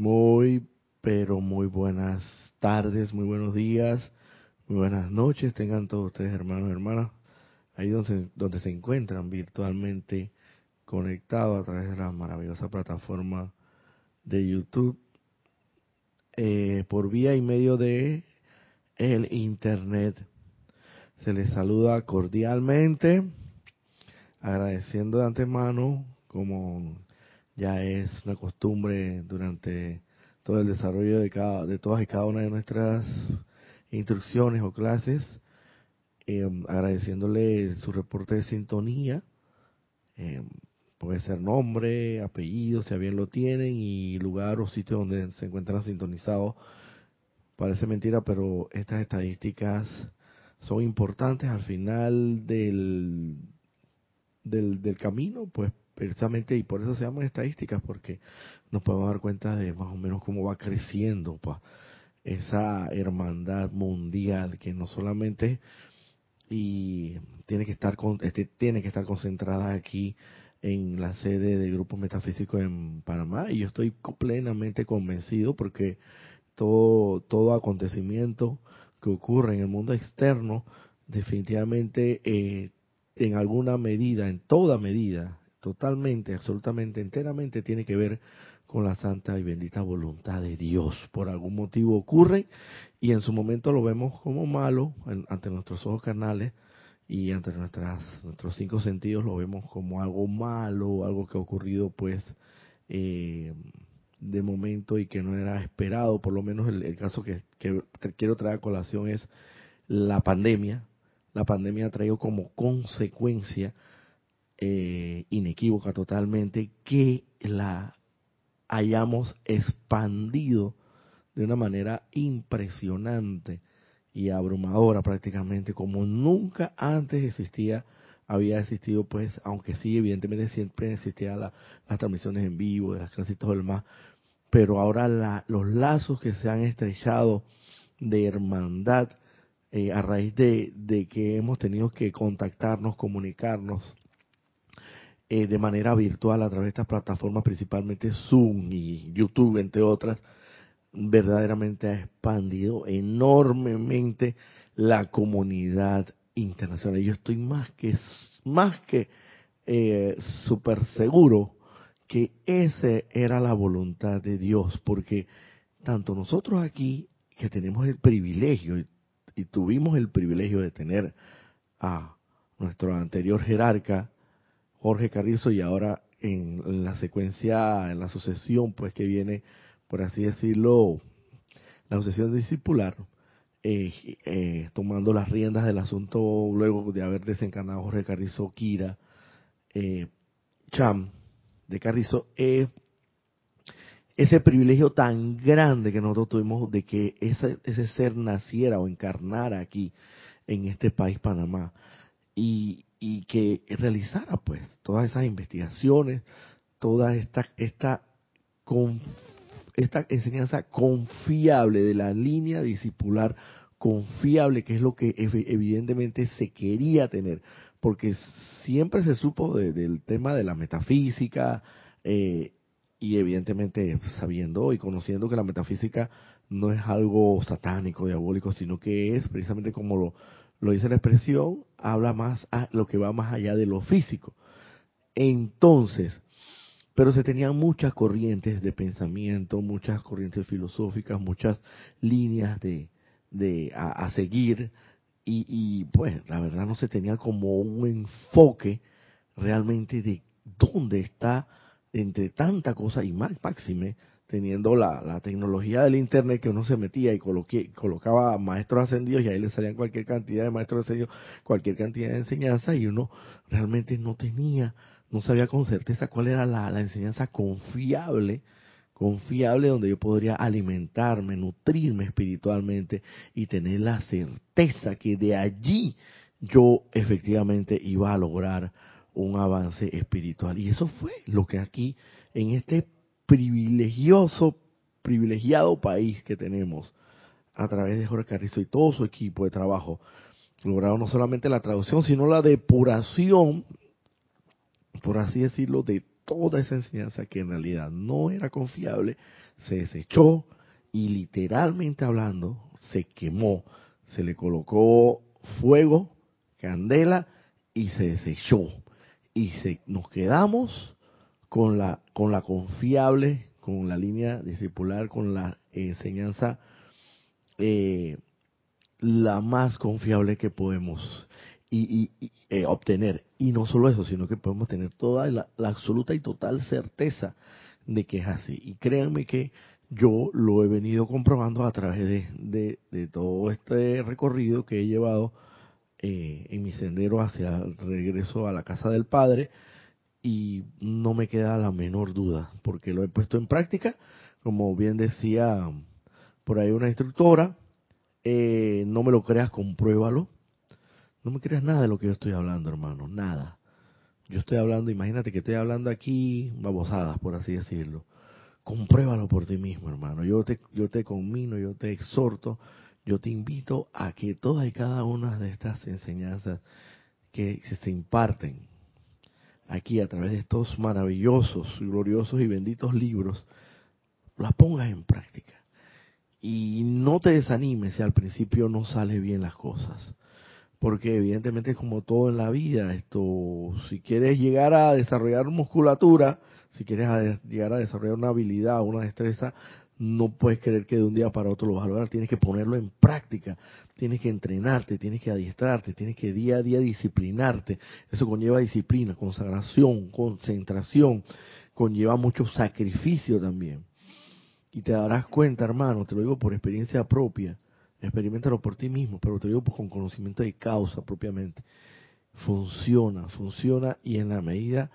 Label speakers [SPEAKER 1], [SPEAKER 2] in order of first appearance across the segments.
[SPEAKER 1] Muy, pero muy buenas tardes, muy buenos días, muy buenas noches. Tengan todos ustedes, hermanos y hermanas, ahí donde, donde se encuentran virtualmente conectados a través de la maravillosa plataforma de YouTube, eh, por vía y medio de el Internet. Se les saluda cordialmente, agradeciendo de antemano, como ya es una costumbre durante todo el desarrollo de, cada, de todas y cada una de nuestras instrucciones o clases, eh, agradeciéndole su reporte de sintonía, eh, puede ser nombre, apellido, si bien lo tienen, y lugar o sitio donde se encuentran sintonizados. Parece mentira, pero estas estadísticas son importantes al final del, del, del camino, pues precisamente, y por eso se llaman estadísticas, porque nos podemos dar cuenta de más o menos cómo va creciendo pa, esa hermandad mundial que no solamente y tiene que estar con, este, tiene que estar concentrada aquí en la sede del grupo metafísico en Panamá y yo estoy plenamente convencido porque todo todo acontecimiento que ocurre en el mundo externo definitivamente eh, en alguna medida en toda medida totalmente, absolutamente, enteramente tiene que ver con la santa y bendita voluntad de Dios. Por algún motivo ocurre y en su momento lo vemos como malo ante nuestros ojos carnales y ante nuestras, nuestros cinco sentidos lo vemos como algo malo, algo que ha ocurrido pues eh, de momento y que no era esperado. Por lo menos el, caso que, que quiero traer a colación es la pandemia. La pandemia ha traído como consecuencia eh, inequívoca totalmente que la hayamos expandido de una manera impresionante y abrumadora prácticamente como nunca antes existía había existido pues aunque sí evidentemente siempre existía la, las transmisiones en vivo de las clases y todo el más pero ahora la, los lazos que se han estrechado de hermandad eh, a raíz de que hemos tenido que contactarnos comunicarnos eh, de manera virtual a través de estas plataformas, principalmente Zoom y YouTube, entre otras, verdaderamente ha expandido enormemente la comunidad internacional. Yo estoy más que más que eh, súper seguro que esa era la voluntad de Dios, porque tanto nosotros aquí, que tenemos el privilegio, y tuvimos el privilegio de tener a nuestro anterior jerarca, Jorge Carrizo y ahora en la secuencia, en la sucesión, pues que viene, por así decirlo, la sucesión discipular, eh, eh, tomando las riendas del asunto luego de haber desencarnado Jorge Carrizo Kira, eh, Cham de Carrizo, ese privilegio tan grande que nosotros tuvimos de que ese, ese ser naciera o encarnara aquí en este país, Panamá. Y, y que realizara pues todas esas investigaciones, toda esta, esta, enseñanza confiable de la línea discipular confiable, que es lo que evidentemente se quería tener, porque siempre se supo del tema de la metafísica, eh, y evidentemente sabiendo y conociendo que la metafísica no es algo satánico, diabólico, sino que es precisamente como lo, lo dice la expresión, habla más a lo que va más allá de lo físico. Entonces, pero se tenían muchas corrientes de pensamiento, muchas corrientes filosóficas, muchas líneas de, de a, seguir y, y, pues la verdad no se tenía como un enfoque realmente de dónde está entre tanta cosa y más máxime teniendo la, la, tecnología del internet que uno se metía y coloqué, colocaba maestros ascendidos y ahí le salían cualquier cantidad de maestros ascendidos, cualquier cantidad de enseñanza y uno realmente no tenía, no sabía con certeza cuál era la, la enseñanza confiable, confiable donde yo podría alimentarme, nutrirme espiritualmente y tener la certeza que de allí yo efectivamente iba a lograr un avance espiritual. Y eso fue lo que aquí en este privilegioso, privilegiado país que tenemos a través de Jorge Carrizo y todo su equipo de trabajo, lograron no solamente la traducción, sino la depuración, por así decirlo, de toda esa enseñanza que en realidad no era confiable, se desechó y literalmente hablando se quemó, se le colocó fuego, candela y se desechó. Y se, nos quedamos con la, con la confiable, con la línea discipular, con la enseñanza eh, la más confiable que podemos y, eh, obtener. Y no solo eso, sino que podemos tener toda la, absoluta y total certeza de que es así. Y créanme que yo lo he venido comprobando a través de, de, todo este recorrido que he llevado eh, en mi sendero hacia el regreso a la casa del Padre y no me queda la menor duda, porque lo he puesto en práctica, como bien decía por ahí una instructora, eh, no me lo creas, compruébalo. No me creas nada de lo que yo estoy hablando, hermano, nada. Yo estoy hablando, imagínate que estoy hablando aquí babosadas, por así decirlo. Compruébalo por ti mismo, hermano. Yo te, yo te conmino, yo te exhorto, yo te invito a que todas y cada una de estas enseñanzas que se imparten aquí a través de estos maravillosos, gloriosos y benditos libros, las pongas en práctica. Y no te desanimes si al principio no sale bien las cosas. Porque evidentemente como todo en la vida, esto, si quieres llegar a desarrollar musculatura, si quieres llegar a desarrollar una habilidad, una destreza, no puedes creer que de un día para otro lo vas a lograr, tienes que ponerlo en práctica, tienes que entrenarte, tienes que adiestrarte, tienes que día a día disciplinarte. Eso conlleva disciplina, consagración, concentración, conlleva mucho sacrificio también. Y te darás cuenta, hermano, te lo digo por experiencia propia, experimentalo por ti mismo, pero te lo digo con conocimiento de causa propiamente. Funciona, funciona y en la medida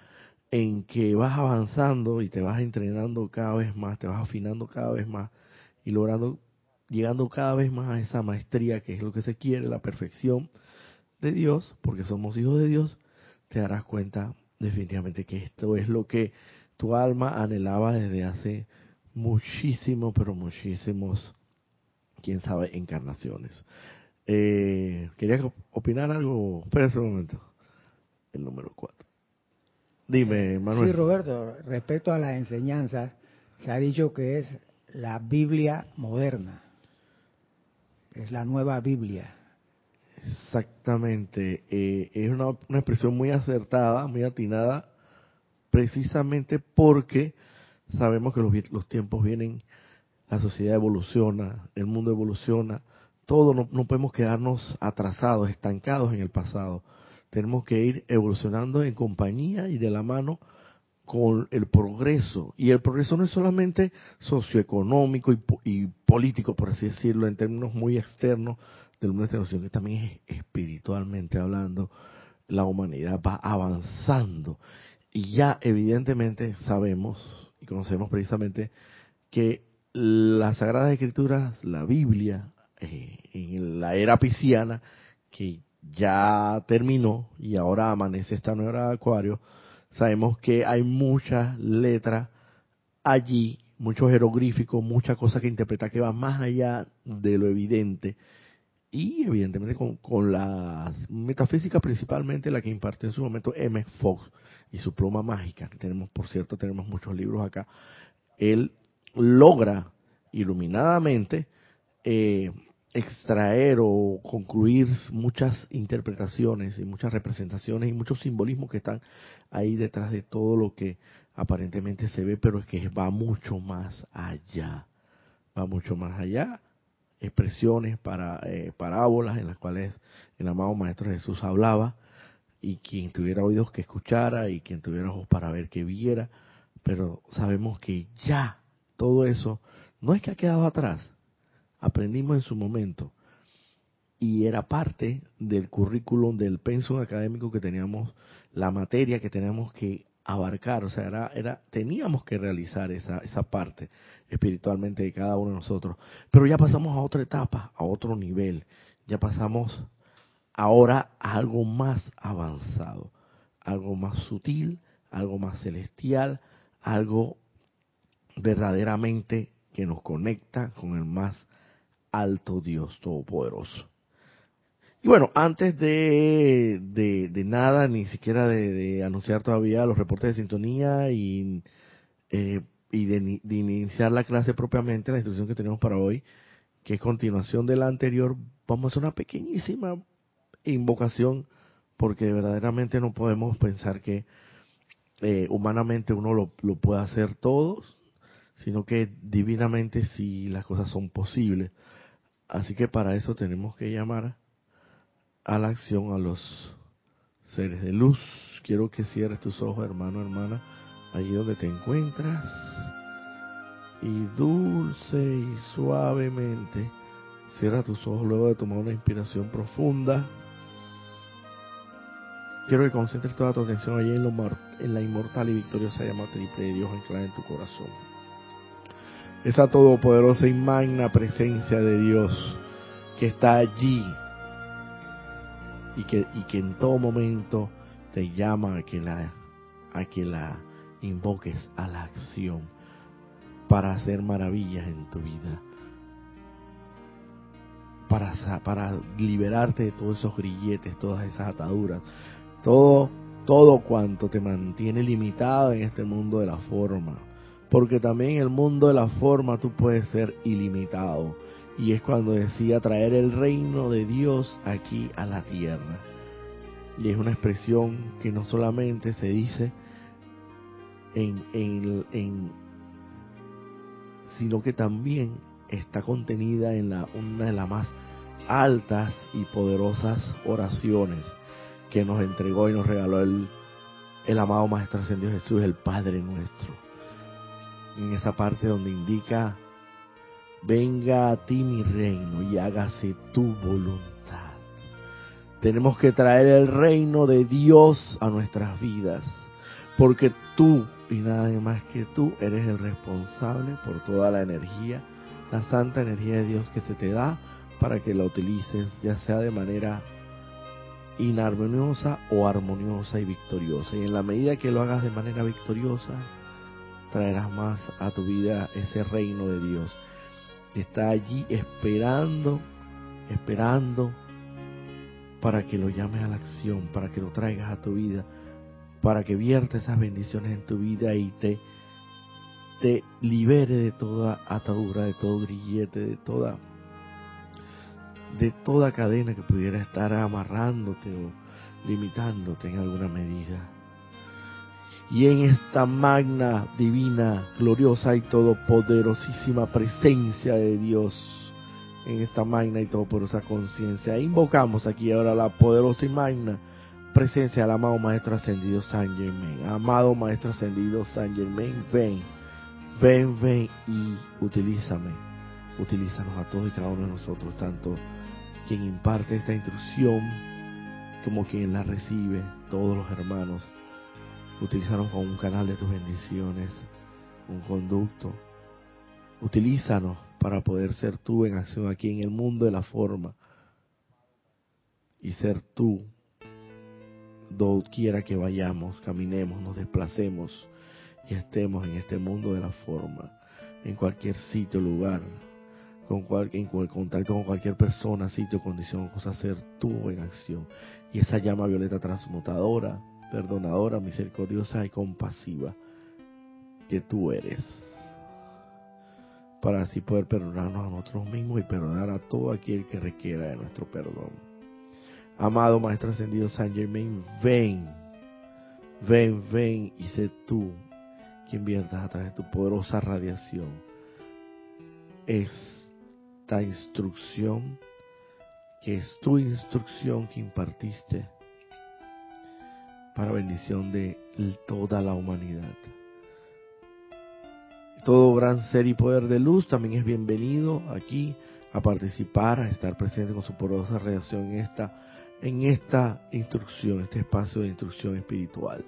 [SPEAKER 1] en que vas avanzando y te vas entrenando cada vez más, te vas afinando cada vez más y logrando, llegando cada vez más a esa maestría que es lo que se quiere, la perfección de Dios, porque somos hijos de Dios, te darás cuenta definitivamente que esto es lo que tu alma anhelaba desde hace muchísimo, pero muchísimos, quién sabe, encarnaciones. Eh, ¿Querías opinar algo? Espera un momento. El número cuatro. Dime, Manuel.
[SPEAKER 2] Sí, Roberto, respecto a la enseñanza, se ha dicho que es la Biblia moderna. Es la nueva Biblia.
[SPEAKER 1] Exactamente. Eh, es una, una expresión muy acertada, muy atinada, precisamente porque sabemos que los, tiempos vienen, la sociedad evoluciona, el mundo evoluciona, todo no, no podemos quedarnos atrasados, estancados en el pasado. Tenemos que ir evolucionando en compañía y de la mano con el progreso. Y el progreso no es solamente socioeconómico y, y político, por así decirlo, en términos muy externos del mundo externo, sino que también es espiritualmente hablando. La humanidad va avanzando. Y ya evidentemente sabemos, conocemos precisamente que las Sagradas Escrituras, la Biblia, eh, en la era pisciana, que ya terminó y ahora amanece esta nueva era de Acuario, sabemos que hay muchas letras allí, muchos jeroglíficos, muchas cosas que interpretar que van más allá de lo evidente. Y evidentemente con, con la metafísica principalmente la que impartió en su momento M. Fox, y su pluma mágica, tenemos, por cierto, tenemos muchos libros acá, él logra iluminadamente eh, extraer o concluir muchas interpretaciones y muchas representaciones y muchos simbolismos que están ahí detrás de todo lo que aparentemente se ve, pero es que va mucho más allá, va mucho más allá. Expresiones para eh, parábolas en las cuales el amado Maestro Jesús hablaba, y quien tuviera oídos que escuchara y quien tuviera ojos para ver que viera, pero sabemos que ya todo eso no es que ha quedado atrás, aprendimos en su momento. Y era parte del currículum del pensum académico que teníamos, la materia que teníamos que abarcar, o sea, era, era teníamos que realizar esa, esa parte espiritualmente de cada uno de nosotros, pero ya pasamos a otra etapa, a otro nivel, ya pasamos ahora algo más avanzado, algo más sutil, algo más celestial, algo verdaderamente que nos conecta con el más alto Dios Todopoderoso. Y bueno, antes de, de, nada, ni siquiera de, anunciar todavía los reportes de sintonía y, eh, y de, iniciar la clase propiamente, la instrucción que tenemos para hoy, que es continuación de la anterior, vamos a hacer una pequeñísima invocación, porque verdaderamente no podemos pensar que eh, humanamente uno lo, lo puede hacer todos, sino que divinamente sí las cosas son posibles. Así que para eso tenemos que llamar a la acción a los seres de luz. Quiero que cierres tus ojos, hermano, hermana, allí donde te encuentras. Y dulce y suavemente cierra tus ojos luego de tomar una inspiración profunda. Quiero que concentres toda tu atención allí en, lo, en la inmortal y victoriosa llama triple de Dios anclada en tu corazón. Esa todopoderosa y magna presencia de Dios que está allí y que, y que en todo momento te llama a que la, a que la invoques a la acción para hacer maravillas en tu vida, para, para liberarte de todos esos grilletes, todas esas ataduras, todo, todo cuanto te mantiene limitado en este mundo de la forma. Porque también el mundo de la forma tú puedes ser ilimitado. Y es cuando decía traer el reino de Dios aquí a la tierra. Y es una expresión que no solamente se dice en, en, en sino que también está contenida en la, una de las más altas y poderosas oraciones que nos entregó y nos regaló el, el amado Maestro Ascendido Jesús, el Padre nuestro. En esa parte donde indica venga a ti mi reino y hágase tu voluntad. Tenemos que traer el reino de Dios a nuestras vidas, porque tú y nada más que tú eres el responsable por toda la energía, la santa energía de Dios que se te da para que la utilices, ya sea de manera inarmoniosa o armoniosa y victoriosa. Y en la medida que lo hagas de manera victoriosa, traerás más a tu vida ese reino de Dios está allí esperando, esperando para que lo llames a la acción, para que lo traigas a tu vida, para que vierta esas bendiciones en tu vida y te, te libere de toda atadura, de todo grillete, de toda de toda cadena que pudiera estar amarrándote o limitándote en alguna medida y en esta magna, divina, gloriosa y todopoderosísima presencia de Dios, en esta magna y todopoderosa conciencia, invocamos aquí ahora la poderosa y magna presencia del amado Maestro Ascendido San Germain. Amado Maestro Ascendido San Germain, ven, ven, ven y utilízame. Utilízanos a todos y cada uno de nosotros, tanto quien imparte esta instrucción como quien la recibe, todos los hermanos Utilízanos como un canal de tus bendiciones, un conducto. Utilízanos para poder ser tú en acción aquí en el mundo de la forma y ser tú donde quiera que vayamos, caminemos, nos desplacemos y estemos en este mundo de la forma, en cualquier sitio, lugar, con cual, en contacto con cualquier persona, sitio, condición, cosa, ser tú en acción. Y esa llama violeta transmutadora perdonadora, misericordiosa y compasiva que tú eres. Para así poder perdonarnos a nosotros mismos y perdonar a todo aquel que requiera de nuestro perdón. Amado Maestro Ascendido San Germain, ven, ven, ven y sé tú quien viertas a través de tu poderosa radiación esta instrucción que es tu instrucción que impartiste para bendición de toda la humanidad. Todo gran ser y poder de luz también es bienvenido aquí a participar, a estar presente con su poderosa reacción en esta, en esta instrucción, este espacio de instrucción espiritual.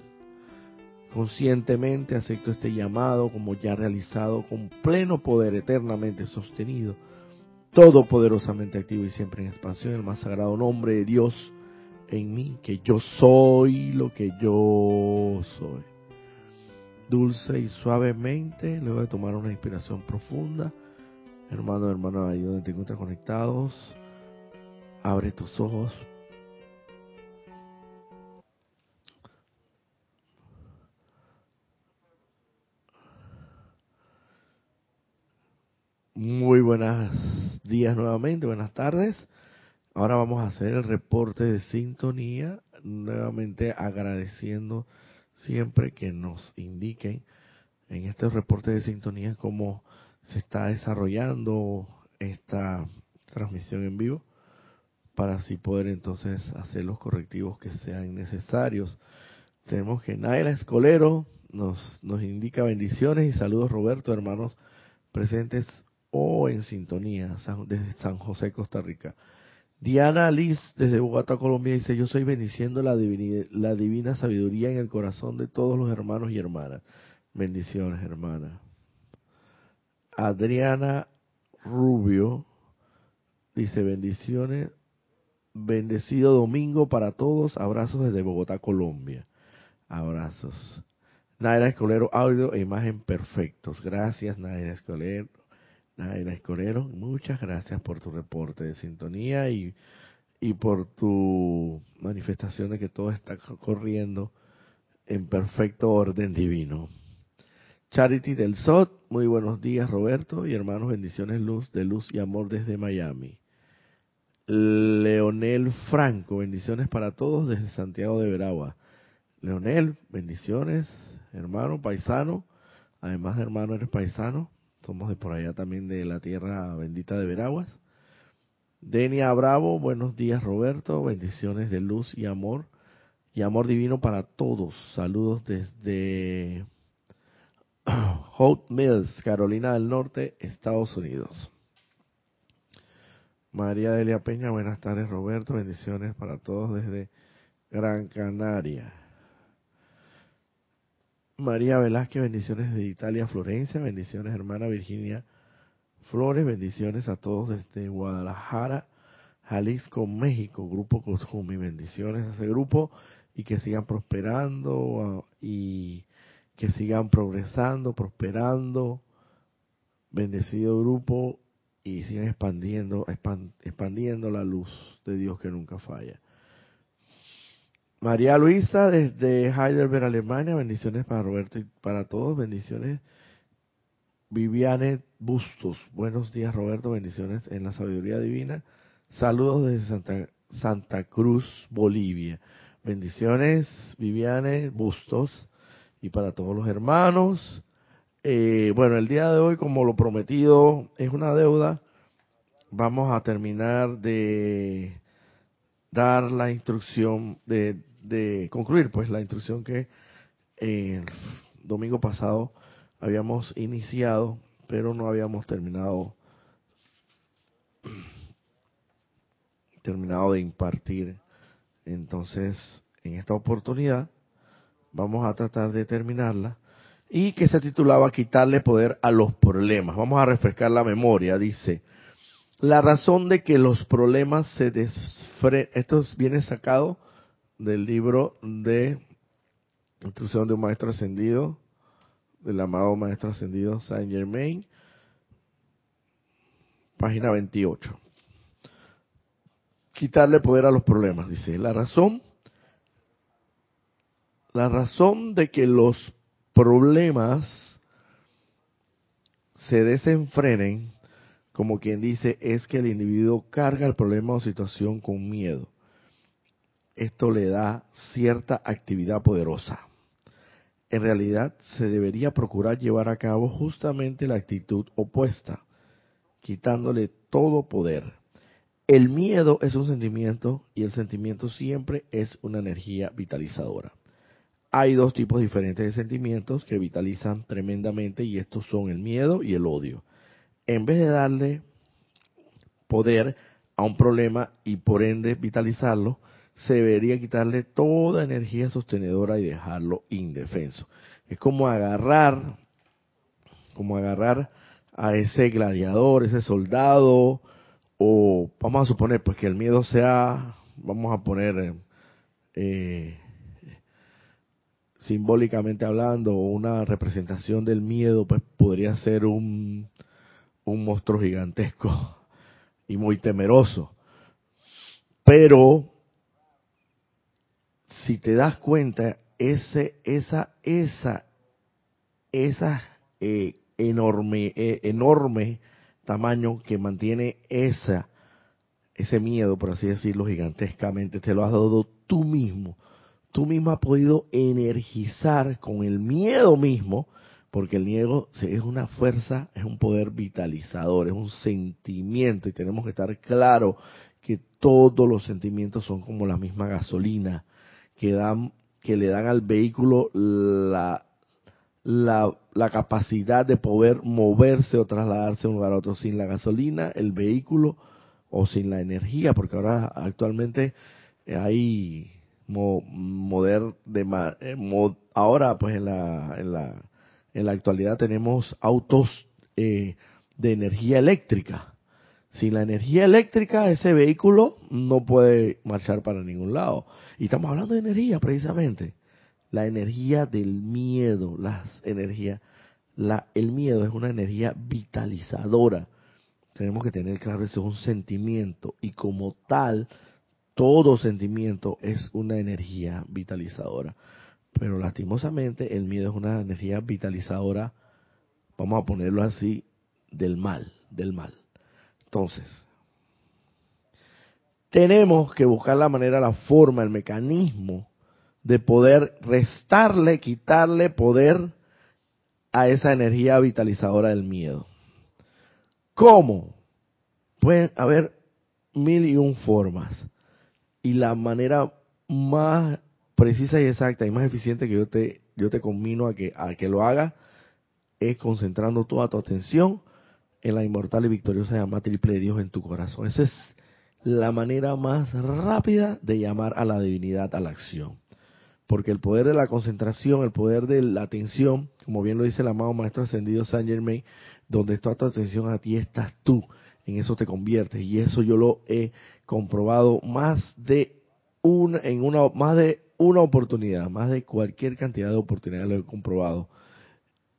[SPEAKER 1] Conscientemente acepto este llamado como ya realizado con pleno poder eternamente sostenido, todopoderosamente activo y siempre en expansión, el más sagrado nombre de Dios, en mí, que yo soy lo que yo soy. Dulce y suavemente, luego de tomar una inspiración profunda, hermano, hermano, ahí donde te encuentras conectados, abre tus ojos. Muy buenos días nuevamente, buenas tardes. Ahora vamos a hacer el reporte de sintonía, nuevamente agradeciendo siempre que nos indiquen en este reporte de sintonía cómo se está desarrollando esta transmisión en vivo para así poder entonces hacer los correctivos que sean necesarios. Tenemos que Naila Escolero nos, nos indica bendiciones y saludos Roberto, hermanos presentes o en sintonía desde San José, Costa Rica. Diana Liz desde Bogotá, Colombia dice, yo soy bendiciendo la, divina sabiduría en el corazón de todos los hermanos y hermanas. Bendiciones, hermana. Adriana Rubio dice, bendiciones, bendecido domingo para todos, abrazos desde Bogotá, Colombia. Abrazos. Naira Escolero, audio e imagen perfectos. Gracias, Naira Escolero. Naira Escolero, muchas gracias por tu reporte de sintonía y, y por tu manifestación de que todo está corriendo en perfecto orden divino. Charity del SOT, muy buenos días Roberto y hermanos, bendiciones luz de luz y amor desde Miami. Leonel Franco, bendiciones para todos desde Santiago de Veragua. Leonel, bendiciones, hermano, paisano. Además de hermano, eres paisano. Somos de por allá también de la tierra bendita de Veraguas. Denia Bravo, buenos días Roberto, bendiciones de luz y amor y amor divino para todos. Saludos desde Hot Mills, Carolina del Norte, Estados Unidos. María Delia Peña, buenas tardes Roberto, bendiciones para todos desde Gran Canaria. María Velázquez, bendiciones de Italia, Florencia, bendiciones hermana Virginia Flores, bendiciones a todos desde Guadalajara, Jalisco, México, Grupo Cosjumi, bendiciones a ese grupo y que sigan prosperando y que sigan progresando, prosperando, bendecido grupo y sigan expandiendo, expandiendo la luz de Dios que nunca falla. María Luisa desde Heidelberg, Alemania, bendiciones para Roberto y para todos, bendiciones. Viviane Bustos, buenos días Roberto, bendiciones en la sabiduría divina. Saludos desde Santa, Santa Cruz, Bolivia. Bendiciones, Viviane Bustos, y para todos los hermanos. Eh, bueno, el día de hoy, como lo prometido es una deuda, vamos a terminar de dar la instrucción de, de concluir pues la instrucción que el domingo pasado habíamos iniciado pero no habíamos terminado terminado de impartir. Entonces en esta oportunidad vamos a tratar de terminarla y que se titulaba quitarle poder a los problemas. Vamos a refrescar la memoria dice la razón de que los problemas se desfren, esto viene sacado del libro de Instrucción de un Maestro Ascendido, del amado Maestro Ascendido Saint Germain, página 28. Quitarle poder a los problemas, dice. La razón, la razón de que los problemas se desenfrenen como quien dice, es que el individuo carga el problema o situación con miedo. Esto le da cierta actividad poderosa. En realidad se debería procurar llevar a cabo justamente la actitud opuesta, quitándole todo poder. El miedo es un sentimiento y el sentimiento siempre es una energía vitalizadora. Hay dos tipos diferentes de sentimientos que vitalizan tremendamente y estos son el miedo y el odio en vez de darle poder a un problema y por ende vitalizarlo, se debería quitarle toda energía sostenedora y dejarlo indefenso. Es como agarrar, como agarrar a ese gladiador, ese soldado, o vamos a suponer pues que el miedo sea, vamos a poner eh, simbólicamente hablando, una representación del miedo, pues podría ser un un monstruo gigantesco y muy temeroso. Pero si te das cuenta, ese, esa, esa, esa eh, enorme, eh, enorme tamaño que mantiene esa, ese miedo, por así decirlo, gigantescamente, te lo has dado tú mismo. Tú mismo has podido energizar con el miedo mismo, porque el miedo es una fuerza, es un poder vitalizador, es un sentimiento, y tenemos que estar claro que todos los sentimientos son como la misma gasolina, que dan, que le dan al vehículo la la, capacidad de poder moverse o trasladarse de un lugar a otro sin la gasolina, el vehículo o sin la energía, porque ahora actualmente hay de eh, ahora pues en la, en la en la actualidad tenemos autos eh, de energía eléctrica. Sin la energía eléctrica ese vehículo no puede marchar para ningún lado. Y estamos hablando de energía precisamente la energía del miedo, la energía, la, el miedo es una energía vitalizadora. Tenemos que tener claro, eso es un sentimiento y como tal, todo sentimiento es una energía vitalizadora. Pero lastimosamente el miedo es una energía vitalizadora, vamos a ponerlo así, del mal, del mal. Entonces, tenemos que buscar la manera, la forma, el mecanismo de poder restarle, quitarle poder a esa energía vitalizadora del miedo. ¿Cómo? Pueden haber mil y un formas. Y la manera más precisa y exacta y más eficiente que yo te, yo te combino a que, a que lo hagas es concentrando toda tu atención en la inmortal y victoriosa llama triple de Dios en tu corazón. Esa es la manera más rápida de llamar a la divinidad a la acción porque el poder de la concentración, el poder de la atención, como bien lo dice el amado Maestro Ascendido Saint Germain, donde está tu atención a ti estás tú, en eso te conviertes y eso yo lo he comprobado más de una, en una, más de una oportunidad, más de cualquier cantidad de oportunidades lo he comprobado.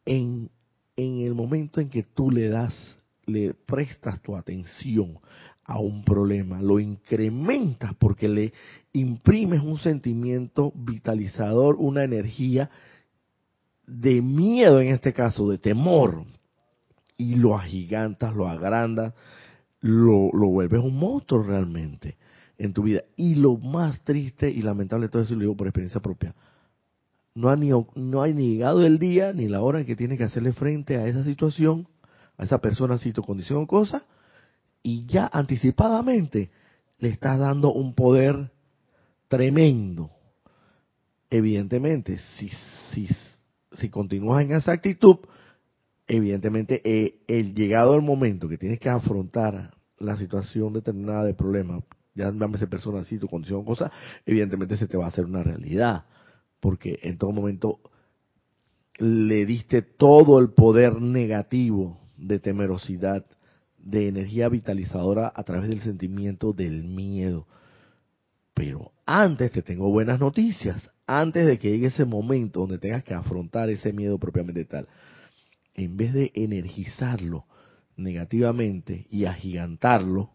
[SPEAKER 1] En, en el momento en que tú le das, le prestas tu atención a un problema, lo incrementas porque le imprimes un sentimiento vitalizador, una energía de miedo en este caso, de temor, y lo agigantas, lo agrandas, lo, lo vuelves un monstruo realmente en tu vida. Y lo más triste y lamentable todo eso, lo digo por experiencia propia, no ha, ni, no ha llegado el día ni la hora en que tiene que hacerle frente a esa situación, a esa persona, situación, condición o cosa, y ya anticipadamente le estás dando un poder tremendo. Evidentemente, si, si, si continúas en esa actitud, evidentemente eh, el llegado al momento que tienes que afrontar la situación determinada de problema, ya llámese persona tu condición, cosa, evidentemente se te va a hacer una realidad, porque en todo momento le diste todo el poder negativo de temerosidad de energía vitalizadora a través del sentimiento del miedo. Pero antes te tengo buenas noticias, antes de que llegue ese momento donde tengas que afrontar ese miedo propiamente tal, en vez de energizarlo negativamente y agigantarlo,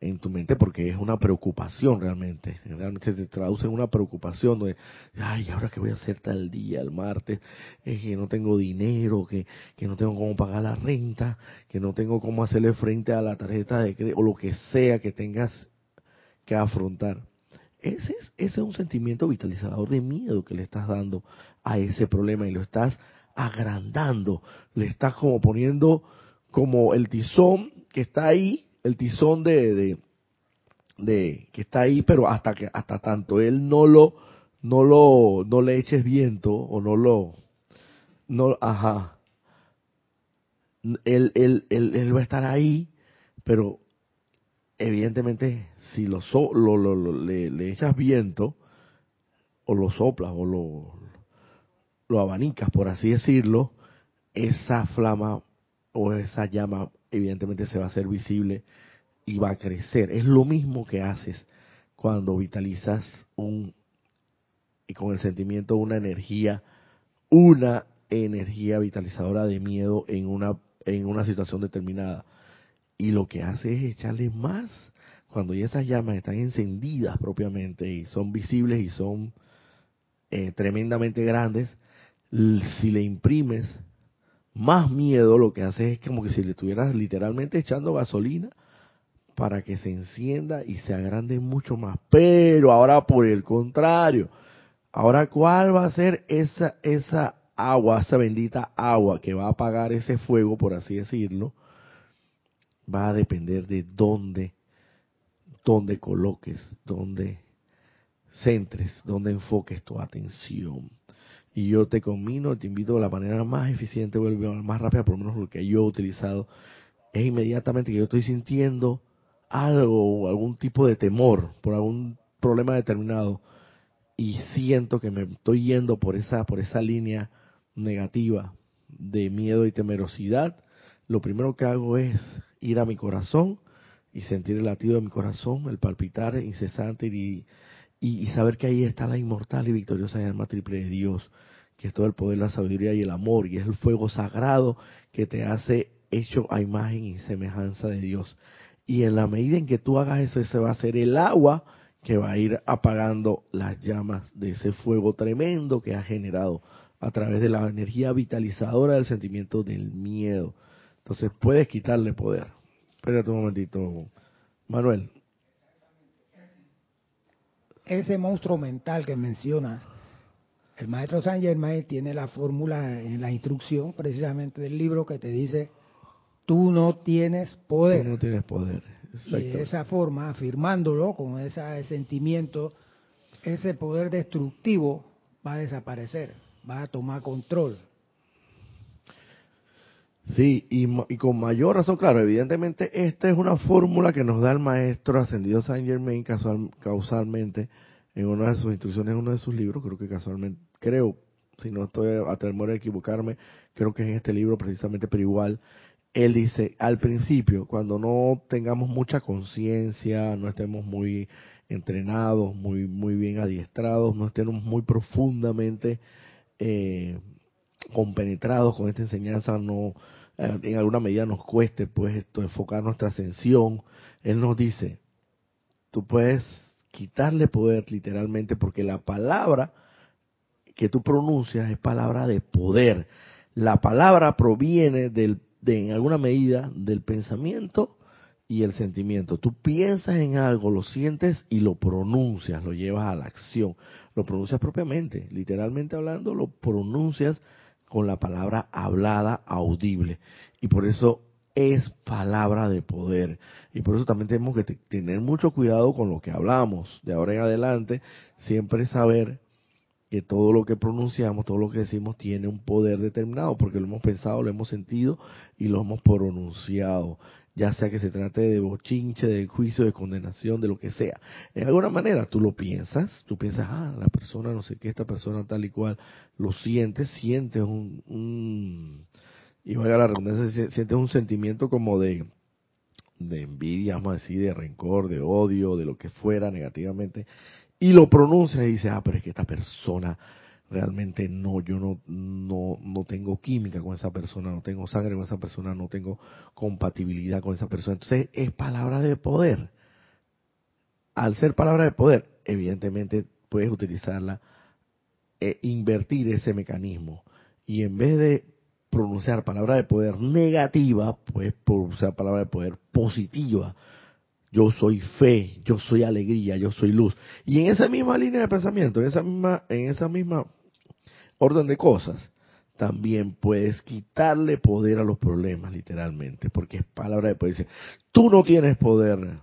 [SPEAKER 1] en tu mente porque es una preocupación realmente. Realmente se traduce en una preocupación de, ay, ¿ahora qué voy a hacer tal día, el martes? Es que no tengo dinero, que, que no tengo cómo pagar la renta, que no tengo cómo hacerle frente a la tarjeta de crédito o lo que sea que tengas que afrontar. Ese es, ese es un sentimiento vitalizador de miedo que le estás dando a ese problema y lo estás agrandando, le estás como poniendo como el tizón que está ahí el tizón de, de, que está ahí, pero hasta que hasta tanto él no lo no lo no le eches viento o no lo no ajá. Él, él, él, va a estar ahí, pero evidentemente si lo, lo, lo, le, le, echas viento o lo soplas o lo, lo abanicas, por así decirlo, esa flama o esa llama evidentemente se va a hacer visible y va a crecer. Es lo mismo que haces cuando vitalizas un y con el sentimiento una energía, una energía vitalizadora de miedo en una en una situación determinada. Y lo que hace es echarle más cuando ya esas llamas están encendidas propiamente y son visibles y son eh, tremendamente grandes, si le imprimes más miedo, lo que hace es como que si le estuvieras literalmente echando gasolina para que se encienda y se agrande mucho más. Pero ahora por el contrario, ahora cuál va a ser esa, esa agua, esa bendita agua que va a apagar ese fuego, por así decirlo, va a depender de dónde, dónde coloques, dónde centres, dónde enfoques tu atención. Y yo te combino, te invito a la manera más eficiente, más rápida, por lo menos lo que yo he utilizado, es inmediatamente que yo estoy sintiendo algo, algún tipo de temor por algún problema determinado y siento que me estoy yendo por esa, por esa línea negativa de miedo y temerosidad, lo primero que hago es ir a mi corazón y sentir el latido de mi corazón, el palpitar incesante y, y, saber que ahí está la inmortal y victoriosa alma triple de Dios, que es todo el poder, la sabiduría y el amor, y es el fuego sagrado que te hace hecho a imagen y semejanza de Dios. Y en la medida en que tú hagas eso, ese va a ser el agua que va a ir apagando las llamas de ese fuego tremendo que ha generado a través de la energía vitalizadora del sentimiento del miedo. Entonces puedes quitarle poder. Espérate un momentito, Manuel.
[SPEAKER 2] Ese monstruo mental que mencionas, el maestro Saint Germain tiene la fórmula en la instrucción precisamente del libro que te dice tú no tienes poder.
[SPEAKER 1] Tú no tienes poder.
[SPEAKER 2] Y de esa forma, afirmándolo con ese sentimiento, ese poder destructivo va a desaparecer, va a tomar control.
[SPEAKER 1] Sí, y, y, con mayor razón, claro, evidentemente esta es una fórmula que nos da el maestro ascendido Saint Germain casual, causalmente en una de sus instrucciones, en uno de sus libros, creo que casualmente, creo, si no estoy a temor de equivocarme, creo que es en este libro precisamente, pero igual él dice, al principio, cuando no tengamos mucha conciencia, no estemos muy entrenados, muy, muy bien adiestrados, no estemos muy profundamente eh, compenetrados con esta enseñanza, no eh, en alguna medida nos cueste pues esto, enfocar nuestra ascensión. Él nos dice, tú puedes quitarle poder literalmente porque la palabra que tú pronuncias es palabra de poder. La palabra proviene del de, en alguna medida del pensamiento y el sentimiento. Tú piensas en algo, lo sientes y lo pronuncias, lo llevas a la acción. Lo pronuncias propiamente, literalmente hablando, lo pronuncias con la palabra hablada, audible. Y por eso es palabra de poder. Y por eso también tenemos que tener mucho cuidado con lo que hablamos. De ahora en adelante, siempre saber que todo lo que pronunciamos, todo lo que decimos tiene un poder determinado, porque lo hemos pensado, lo hemos sentido y lo hemos pronunciado, ya sea que se trate de bochinche, de juicio, de condenación, de lo que sea. En alguna manera tú lo piensas, tú piensas, ah, la persona, no sé qué, esta persona tal y cual, lo sientes, sientes un, un y vaya la redundancia, sientes un sentimiento como de, de envidia, vamos a decir, de rencor, de odio, de lo que fuera negativamente, y lo pronuncia y dice, ah, pero es que esta persona realmente no, yo no, no, no tengo química con esa persona, no tengo sangre con esa persona, no tengo compatibilidad con esa persona. Entonces es palabra de poder. Al ser palabra de poder, evidentemente puedes utilizarla, e invertir ese mecanismo. Y en vez de pronunciar palabra de poder negativa, puedes pronunciar palabra de poder positiva yo soy fe, yo soy alegría, yo soy luz. Y en esa misma línea de pensamiento, en esa misma, en esa misma orden de cosas, también puedes quitarle poder a los problemas, literalmente, porque es palabra de poder. Dice, tú no tienes poder,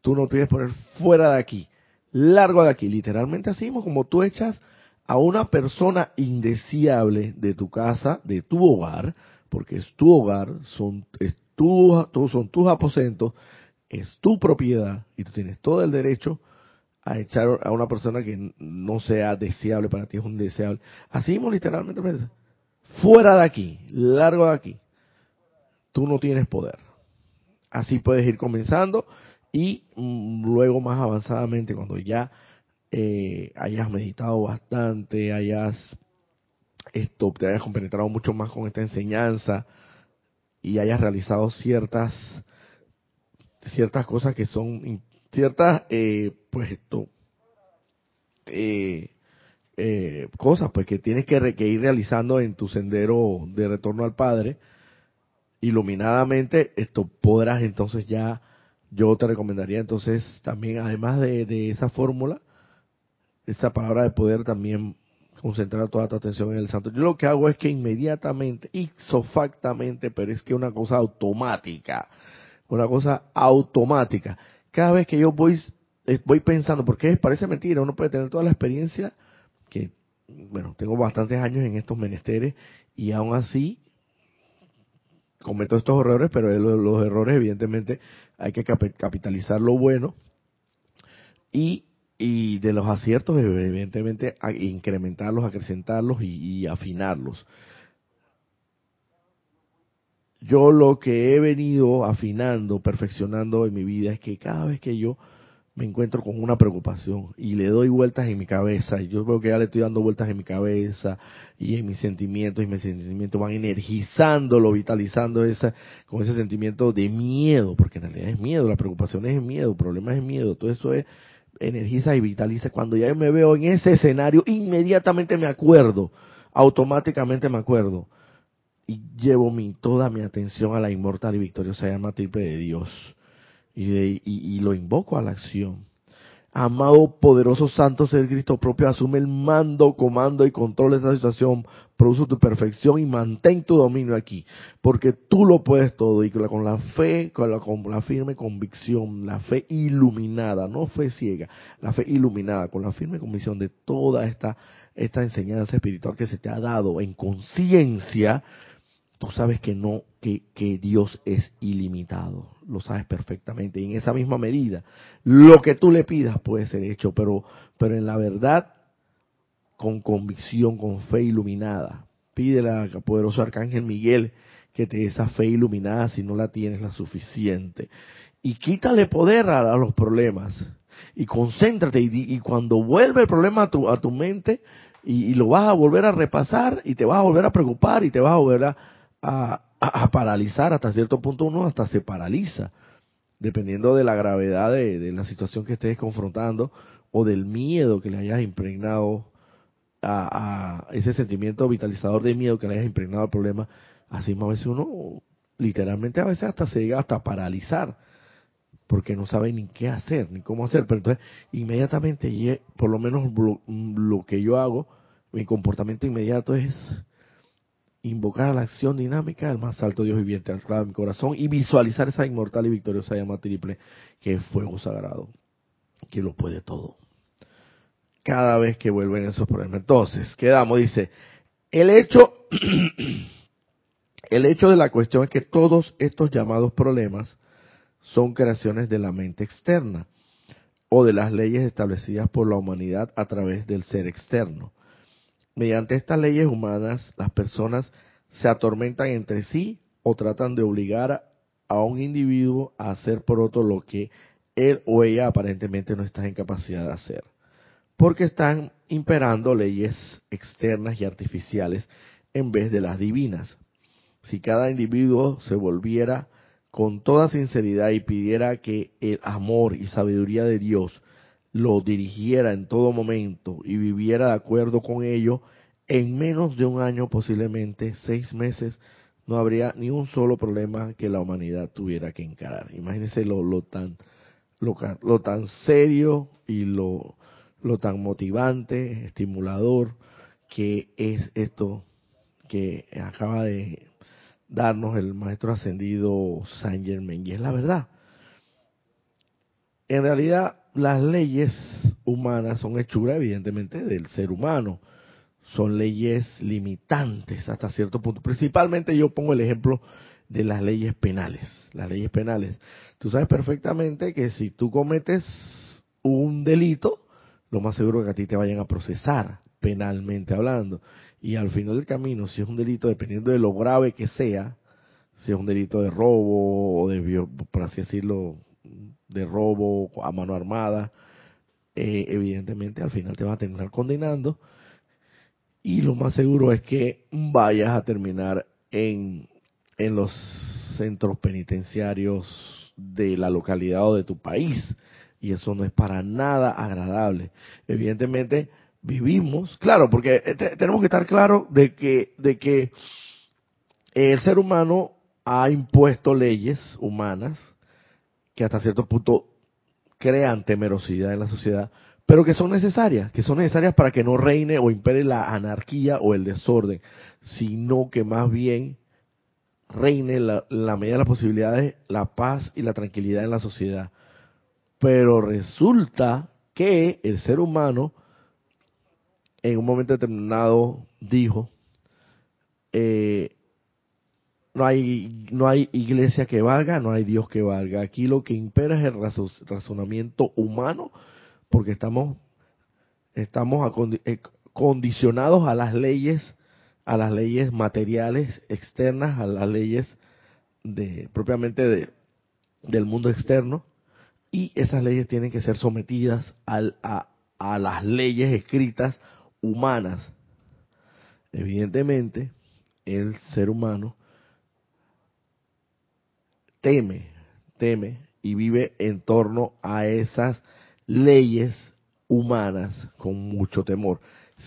[SPEAKER 1] tú no tienes poder fuera de aquí, largo de aquí, literalmente así como tú echas a una persona indeseable de tu casa, de tu hogar, porque es tu hogar, son, es tu, son tus aposentos, es tu propiedad y tú tienes todo el derecho a echar a una persona que no sea deseable para ti, es un deseable. Así mismo literalmente, fuera de aquí, largo de aquí, tú no tienes poder. Así puedes ir comenzando y mm, luego más avanzadamente, cuando ya eh, hayas meditado bastante, hayas esto, te hayas compenetrado mucho más con esta enseñanza y hayas realizado ciertas ciertas cosas que son ciertas, eh, pues esto, eh, eh, cosas pues que tienes que, que, ir realizando en tu sendero de retorno al Padre, iluminadamente, esto podrás entonces ya, yo te recomendaría entonces también, además de, de esa fórmula, esa palabra de poder también concentrar toda tu atención en el santo. Yo lo que hago es que inmediatamente, ixofactamente, pero es que una cosa automática, una cosa automática. Cada vez que yo voy, eh, voy pensando, porque parece mentira, uno puede tener toda la experiencia, que, bueno, tengo bastantes años en estos menesteres, y aún así cometo estos errores, pero los, los errores evidentemente hay que capitalizar lo bueno y y de los aciertos, evidentemente, incrementarlos, acrecentarlos y, afinarlos. Yo lo que he venido afinando, perfeccionando en mi vida es que cada vez que yo me encuentro con una preocupación y le doy vueltas en mi cabeza, y yo veo que ya le estoy dando vueltas en mi cabeza y en mis sentimientos, y mis sentimientos van energizándolo, vitalizando esa, con ese sentimiento de miedo, porque en realidad es miedo, la preocupación es miedo, el problema es miedo, todo eso es energiza y vitaliza. Cuando ya me veo en ese escenario, inmediatamente me acuerdo, automáticamente me acuerdo. Y llevo mi, toda mi atención a la inmortal y victoriosa llama triple de Dios. Y, y lo invoco a la acción. Amado poderoso santo ser Cristo propio, asume el mando, comando y control de esta situación, produce tu perfección y mantén tu dominio aquí, porque tú lo puedes todo y con la fe, con la, con la firme convicción, la fe iluminada, no fe ciega, la fe iluminada, con la firme convicción de toda esta, esta enseñanza espiritual que se te ha dado en conciencia, tú sabes que no, que, que, Dios es ilimitado, lo sabes perfectamente. Y en esa misma medida, lo que tú le pidas puede ser hecho, pero, pero en la verdad, con convicción, con fe iluminada. Pídele al poderoso Arcángel Miguel que te dé esa fe iluminada si no la tienes la suficiente. Y quítale poder a, los problemas. Y concéntrate. Y, cuando vuelve el problema a tu, a tu mente, y, y lo vas a volver a repasar, y te vas a volver a preocupar, y te vas a volver a a, paralizar hasta cierto punto uno hasta se paraliza dependiendo de la gravedad de, la situación que estés confrontando o del miedo que le hayas impregnado a, ese sentimiento vitalizador de miedo que le hayas impregnado al problema. Así más a veces uno literalmente a veces hasta se llega hasta a paralizar porque no sabe ni qué hacer ni cómo hacer. Pero entonces inmediatamente por lo menos lo que yo hago mi comportamiento inmediato es invocar a la acción dinámica del más alto Dios viviente al de mi corazón y visualizar esa inmortal y victoriosa llama triple que es fuego sagrado, que lo puede todo. Cada vez que vuelven esos problemas. Entonces, quedamos, dice, el hecho, el hecho de la cuestión es que todos estos llamados problemas son creaciones de la mente externa o de las leyes establecidas por la humanidad a través del ser externo Mediante estas leyes humanas, las personas se atormentan entre sí o tratan de obligar a un individuo a hacer por otro lo que él o ella aparentemente no está en capacidad de hacer. Porque están imperando leyes externas y artificiales en vez de las divinas. Si cada individuo se volviera con toda sinceridad y pidiera que el amor y sabiduría de Dios lo dirigiera en todo momento y viviera de acuerdo con ello, en menos de un año, posiblemente seis meses, no habría ni un solo problema que la humanidad tuviera que encarar. Imagínense lo, lo tan lo, lo, tan serio y lo, lo tan motivante, estimulador que es esto que acaba de darnos el maestro ascendido Saint Germain. Y es la verdad. En realidad, las leyes humanas son hechura evidentemente del ser humano. Son leyes limitantes hasta cierto punto. Principalmente yo pongo el ejemplo de las leyes penales. Las leyes penales. Tú sabes perfectamente que si tú cometes un delito, lo más seguro es que a ti te vayan a procesar penalmente hablando. Y al final del camino, si es un delito, dependiendo de lo grave que sea, si es un delito de robo o de, por así decirlo, de robo a mano armada, eh, evidentemente al final te va a terminar condenando y lo más seguro es que vayas a terminar en, en los centros penitenciarios de la localidad o de tu país y eso no es para nada agradable. Evidentemente, vivimos, claro, porque eh, tenemos que estar claros de que, de que el ser humano ha impuesto leyes humanas que hasta cierto punto crean temerosidad en la sociedad, pero que son necesarias, que son necesarias para que no reine o impere la anarquía o el desorden, sino que más bien reine la, la medida de las posibilidades la paz y la tranquilidad en la sociedad. Pero resulta que el ser humano en un momento determinado dijo, eh, no hay, no hay iglesia que valga, no hay Dios que valga. Aquí lo que impera es el razonamiento humano, porque estamos, estamos eh, condicionados a las leyes, a las leyes materiales externas, a las leyes de, propiamente de, del mundo externo, y esas leyes tienen que ser sometidas al, a, a las leyes escritas humanas. Evidentemente, el ser humano teme, teme y vive en torno a esas leyes humanas con mucho temor.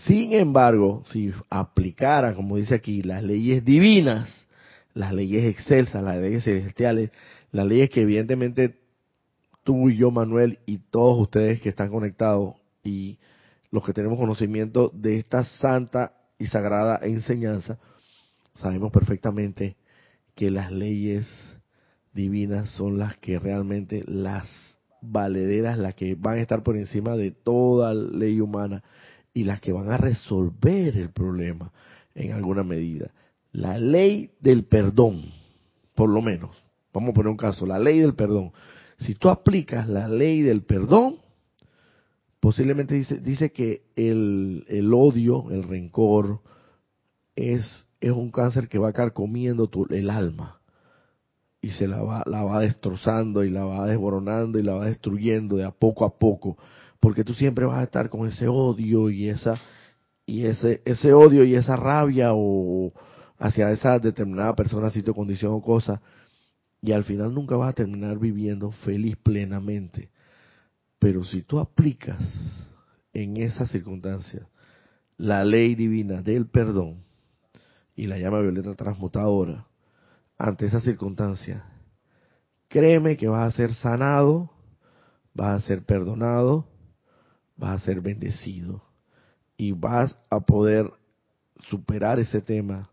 [SPEAKER 1] Sin embargo, si aplicara, como dice aquí, las leyes divinas, las leyes excelsas, las leyes celestiales, las leyes que evidentemente tú y yo, Manuel, y todos ustedes que están conectados y los que tenemos conocimiento de esta santa y sagrada enseñanza, sabemos perfectamente que las leyes divinas son las que realmente las valederas, las que van a estar por encima de toda ley humana y las que van a resolver el problema en alguna medida. La ley del perdón, por lo menos, vamos a poner un caso, la ley del perdón. Si tú aplicas la ley del perdón, posiblemente dice, dice que el, el odio, el rencor, es, es un cáncer que va a carcomiendo tu, el alma y se la va, la va destrozando y la va desboronando y la va destruyendo de a poco a poco, porque tú siempre vas a estar con ese odio y esa y ese ese odio y esa rabia o hacia esa determinada persona, sitio, condición o cosa, y al final nunca vas a terminar viviendo feliz plenamente. Pero si tú aplicas en esas circunstancias la ley divina del perdón y la llama violeta transmutadora, ante esa circunstancia, créeme que vas a ser sanado, vas a ser perdonado, vas a ser bendecido y vas a poder superar ese tema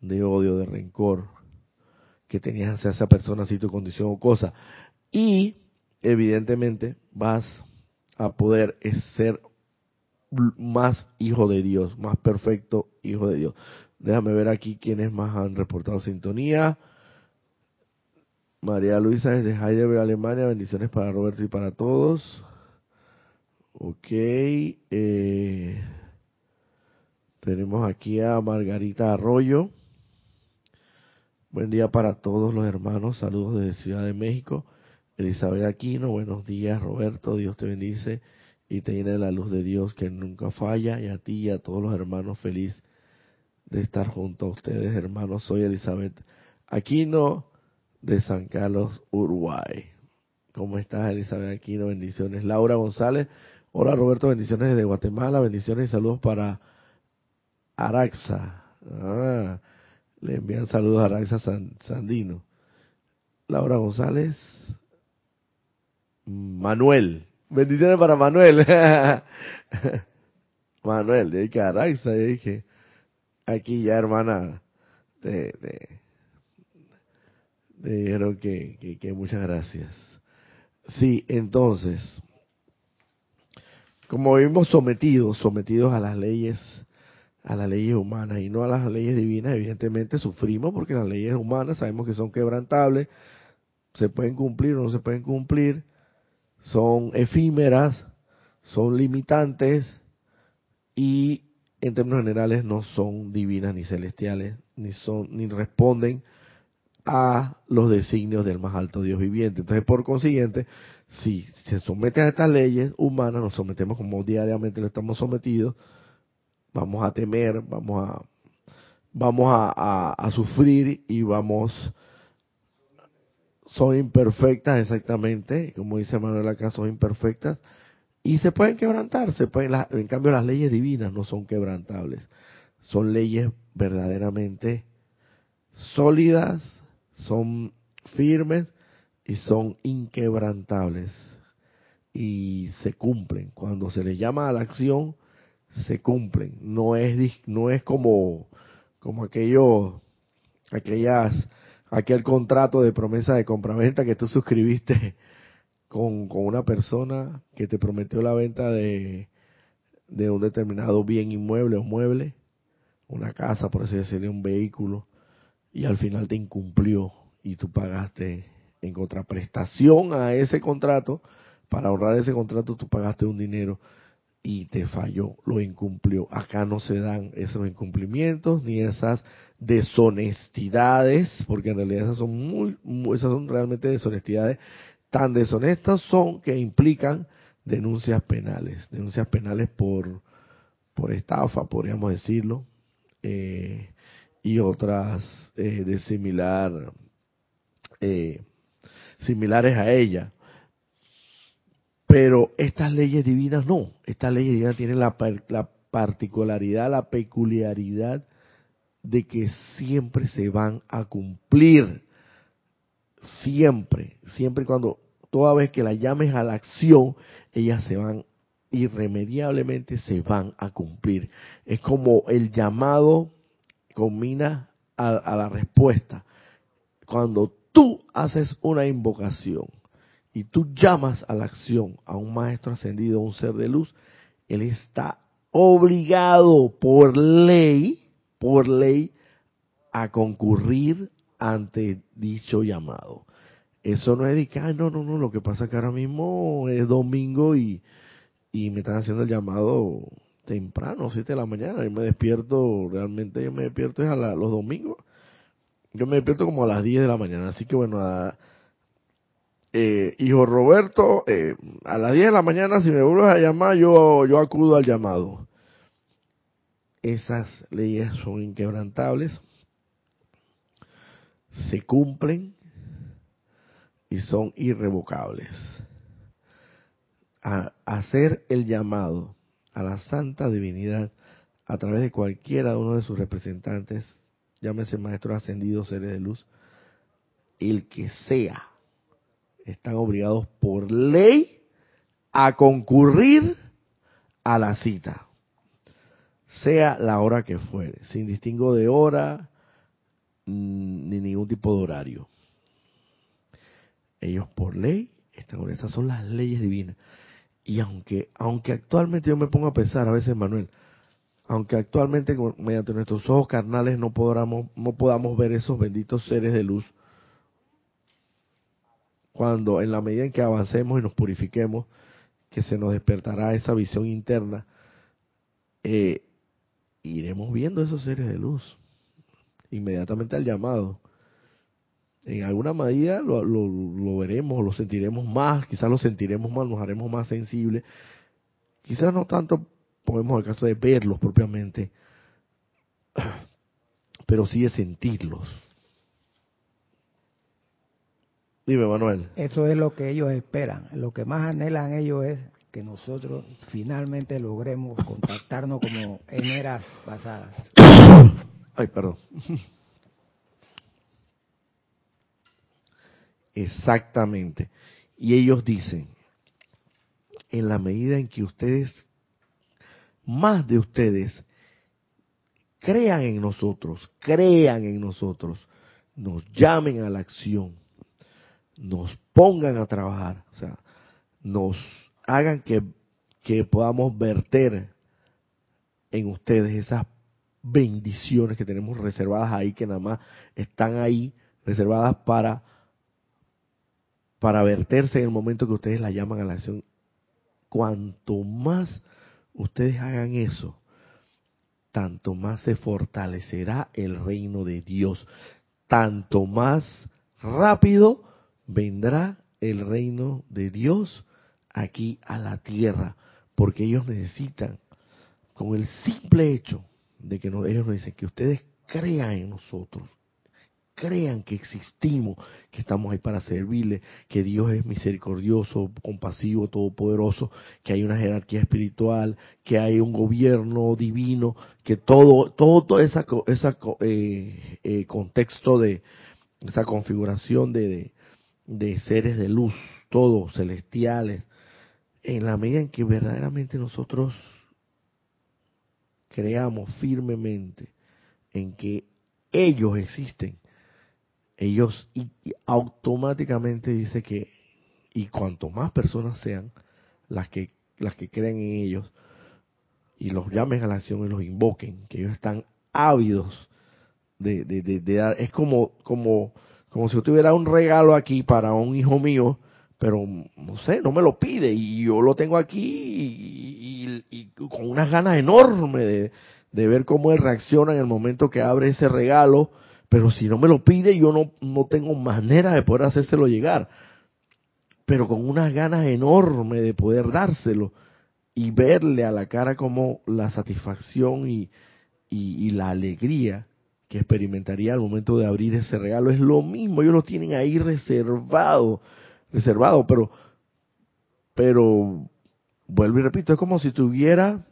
[SPEAKER 1] de odio, de rencor que tenías hacia esa persona, tu condición o cosa. Y evidentemente vas a poder ser más hijo de Dios, más perfecto hijo de Dios. Déjame ver aquí quiénes más han reportado sintonía. María Luisa desde Heidelberg, Alemania. Bendiciones para Roberto y para todos. Ok. Eh, tenemos aquí a Margarita Arroyo. Buen día para todos los hermanos. Saludos desde Ciudad de México. Elizabeth Aquino, buenos días Roberto. Dios te bendice y te la luz de Dios que nunca falla. Y a ti y a todos los hermanos, feliz de estar junto a ustedes, hermanos. Soy Elizabeth Aquino de San Carlos, Uruguay. ¿Cómo estás, Elizabeth Aquino? Bendiciones. Laura González. Hola, Roberto. Bendiciones desde Guatemala. Bendiciones y saludos para Araxa. Ah, le envían saludos a Araxa Sandino. Laura González. Manuel. Bendiciones para Manuel. Manuel, que Araxa, dije, aquí ya hermana de dijeron que, muchas gracias. Sí, entonces, como vivimos sometidos, sometidos a las leyes, a las leyes humanas y no a las leyes divinas, evidentemente sufrimos porque las leyes humanas sabemos que son quebrantables, se pueden cumplir o no se pueden cumplir, son efímeras, son limitantes y en términos generales no son divinas ni celestiales, ni son ni responden a los designios del más alto Dios viviente. Entonces, por consiguiente, si se somete a estas leyes humanas, nos sometemos como diariamente lo estamos sometidos, vamos a temer, vamos a vamos a, a, sufrir y vamos son imperfectas exactamente, como dice Manuel acá, son imperfectas Y se pueden quebrantar, se pueden, en cambio las leyes divinas no son quebrantables, son leyes verdaderamente sólidas, son firmes y son inquebrantables y se cumplen. Cuando se les llama a la acción, se cumplen. No es no es como como aquello aquellas aquel contrato de promesa de compraventa que tú suscribiste con, con una persona que te prometió la venta de, de un determinado bien inmueble o mueble, una casa, por así decirlo, un vehículo, y al final te incumplió y tú pagaste en contraprestación a ese contrato, para ahorrar ese contrato tú pagaste un dinero y te falló, lo incumplió. Acá no se dan esos incumplimientos ni esas deshonestidades, porque en realidad esas son muy, esas son realmente deshonestidades tan deshonestas son que implican denuncias penales, denuncias penales por por estafa, podríamos decirlo, eh, y otras eh, de similar eh, similares a ella. Pero estas leyes divinas no, estas leyes divinas tienen la, la particularidad, la peculiaridad de que siempre se van a cumplir. Siempre, siempre cuando, toda vez que la llames a la acción, ellas se van, irremediablemente se van a cumplir. Es como el llamado combina a, a la respuesta. Cuando tú haces una invocación y tú llamas a la acción a un maestro ascendido, a un ser de luz, él está obligado por ley, por ley, a concurrir ante dicho llamado. Eso no es de que, no, no, no, lo que pasa es que ahora mismo es domingo y, y me están haciendo el llamado temprano, 7 de la mañana, y me despierto, realmente yo me despierto es a los domingos yo me despierto como a las 10 de la mañana, así que bueno, eh, hijo Roberto, eh, a las 10 de la mañana si me vuelves a llamar, yo, yo acudo al llamado. Esas leyes son inquebrantables, se cumplen y son irrevocables. A hacer el llamado a la santa divinidad a través de cualquiera uno de sus representantes llámese maestro ascendido, seres de luz, el que sea, están obligados por ley a concurrir a la cita, sea la hora que fuere, sin distingo de hora mm, ni ningún tipo de horario. Ellos por ley están, esas son las leyes divinas. Y aunque, aunque actualmente yo me pongo a pensar a veces, Manuel, aunque actualmente mediante nuestros ojos carnales no podamos, no podamos ver esos benditos seres de luz, cuando en la medida en que avancemos y nos purifiquemos, que se nos despertará esa visión interna, eh, iremos viendo esos seres de luz, inmediatamente al llamado. En alguna medida lo, lo, lo veremos, lo sentiremos más, quizás lo sentiremos más, nos haremos más sensibles, quizás no tanto podemos el caso de verlos propiamente, pero sí de sentirlos. Dime, Manuel.
[SPEAKER 2] Eso es lo que ellos esperan. Lo que más anhelan ellos es que nosotros finalmente logremos contactarnos como en eras pasadas.
[SPEAKER 1] Ay, perdón. Exactamente. Y ellos dicen, en la medida en que ustedes más de ustedes crean en nosotros, crean en nosotros, nos llamen a la acción, nos pongan a trabajar, o sea, nos hagan que, que podamos verter en ustedes esas bendiciones que tenemos reservadas ahí, que nada más están ahí reservadas para, para verterse en el momento que ustedes la llaman a la acción. Cuanto más ustedes hagan eso, tanto más se fortalecerá el reino de Dios, tanto más rápido vendrá el reino de Dios aquí a la tierra, porque ellos necesitan, con el simple hecho de que ellos nos dicen que ustedes crean en nosotros, crean que existimos, que estamos ahí para servirle, que Dios es misericordioso, compasivo, todopoderoso, que hay una jerarquía espiritual, que hay un gobierno divino, que todo, todo ese esa, eh, eh, contexto de esa configuración de, de seres de luz, todos celestiales, en la medida en que verdaderamente nosotros creamos firmemente en que ellos existen, ellos y, automáticamente dice que y cuanto más personas sean las que las que creen en ellos y los llamen a la acción y los invoquen, que ellos están ávidos de, de, de, dar, es como como como si yo tuviera un regalo aquí para un hijo mío, pero no sé, no me lo pide y yo lo tengo aquí y, y con unas ganas enormes de, de ver cómo él reacciona en el momento que abre ese regalo pero si no me lo pide, yo no, no tengo manera de poder hacérselo llegar. Pero con unas ganas enormes de poder dárselo y verle a la cara como la satisfacción y, y, la alegría que experimentaría al momento de abrir ese regalo es lo mismo. Ellos lo tienen ahí reservado, reservado, pero, pero, vuelvo y repito, es como si tuviera,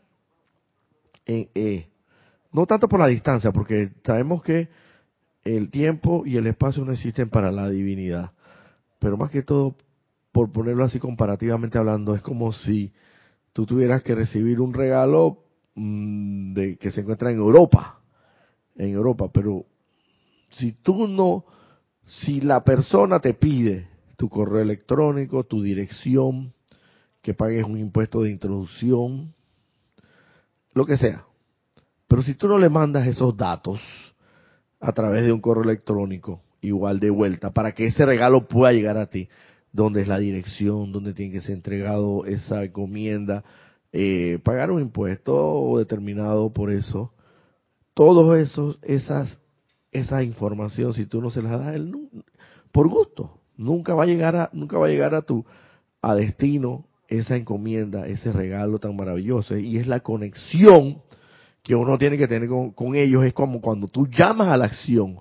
[SPEAKER 1] eh, eh, no tanto por la distancia, porque sabemos que el tiempo y el espacio no existen para la divinidad. Pero más que todo, por ponerlo así comparativamente hablando, es como si tú tuvieras que recibir un regalo mm, de que se encuentra en Europa, en Europa, pero si tú no, si la persona te pide tu correo electrónico, tu dirección, que pagues un impuesto de introducción, lo que sea, pero si tú no le mandas esos datos, a través de un correo electrónico, igual de vuelta, para que ese regalo pueda llegar a ti. Donde es la dirección, donde tiene que ser entregado esa encomienda, eh, pagar un impuesto determinado por eso. Todos esos, esas, esa información, si tú no se las das, él, por gusto, nunca va a llegar a, nunca va a llegar a tu, a destino esa encomienda, ese regalo tan maravilloso. Y es la conexión que uno tiene que tener con, ellos es como cuando tú llamas a la acción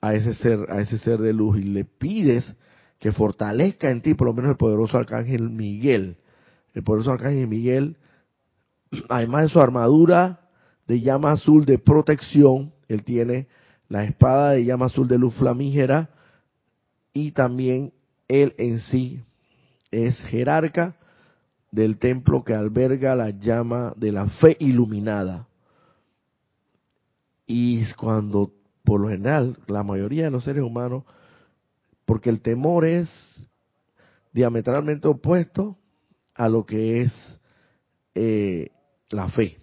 [SPEAKER 1] a ese ser, a ese ser de luz y le pides que fortalezca en ti por lo menos el poderoso arcángel Miguel. El poderoso arcángel Miguel, además de su armadura de llama azul de protección, él tiene la espada de llama azul de luz flamígera y también él en sí es jerarca del templo que alberga la llama de la fe iluminada. Y cuando, por lo general, la mayoría de los seres humanos, porque el temor es diametralmente opuesto a lo que es eh, la fe.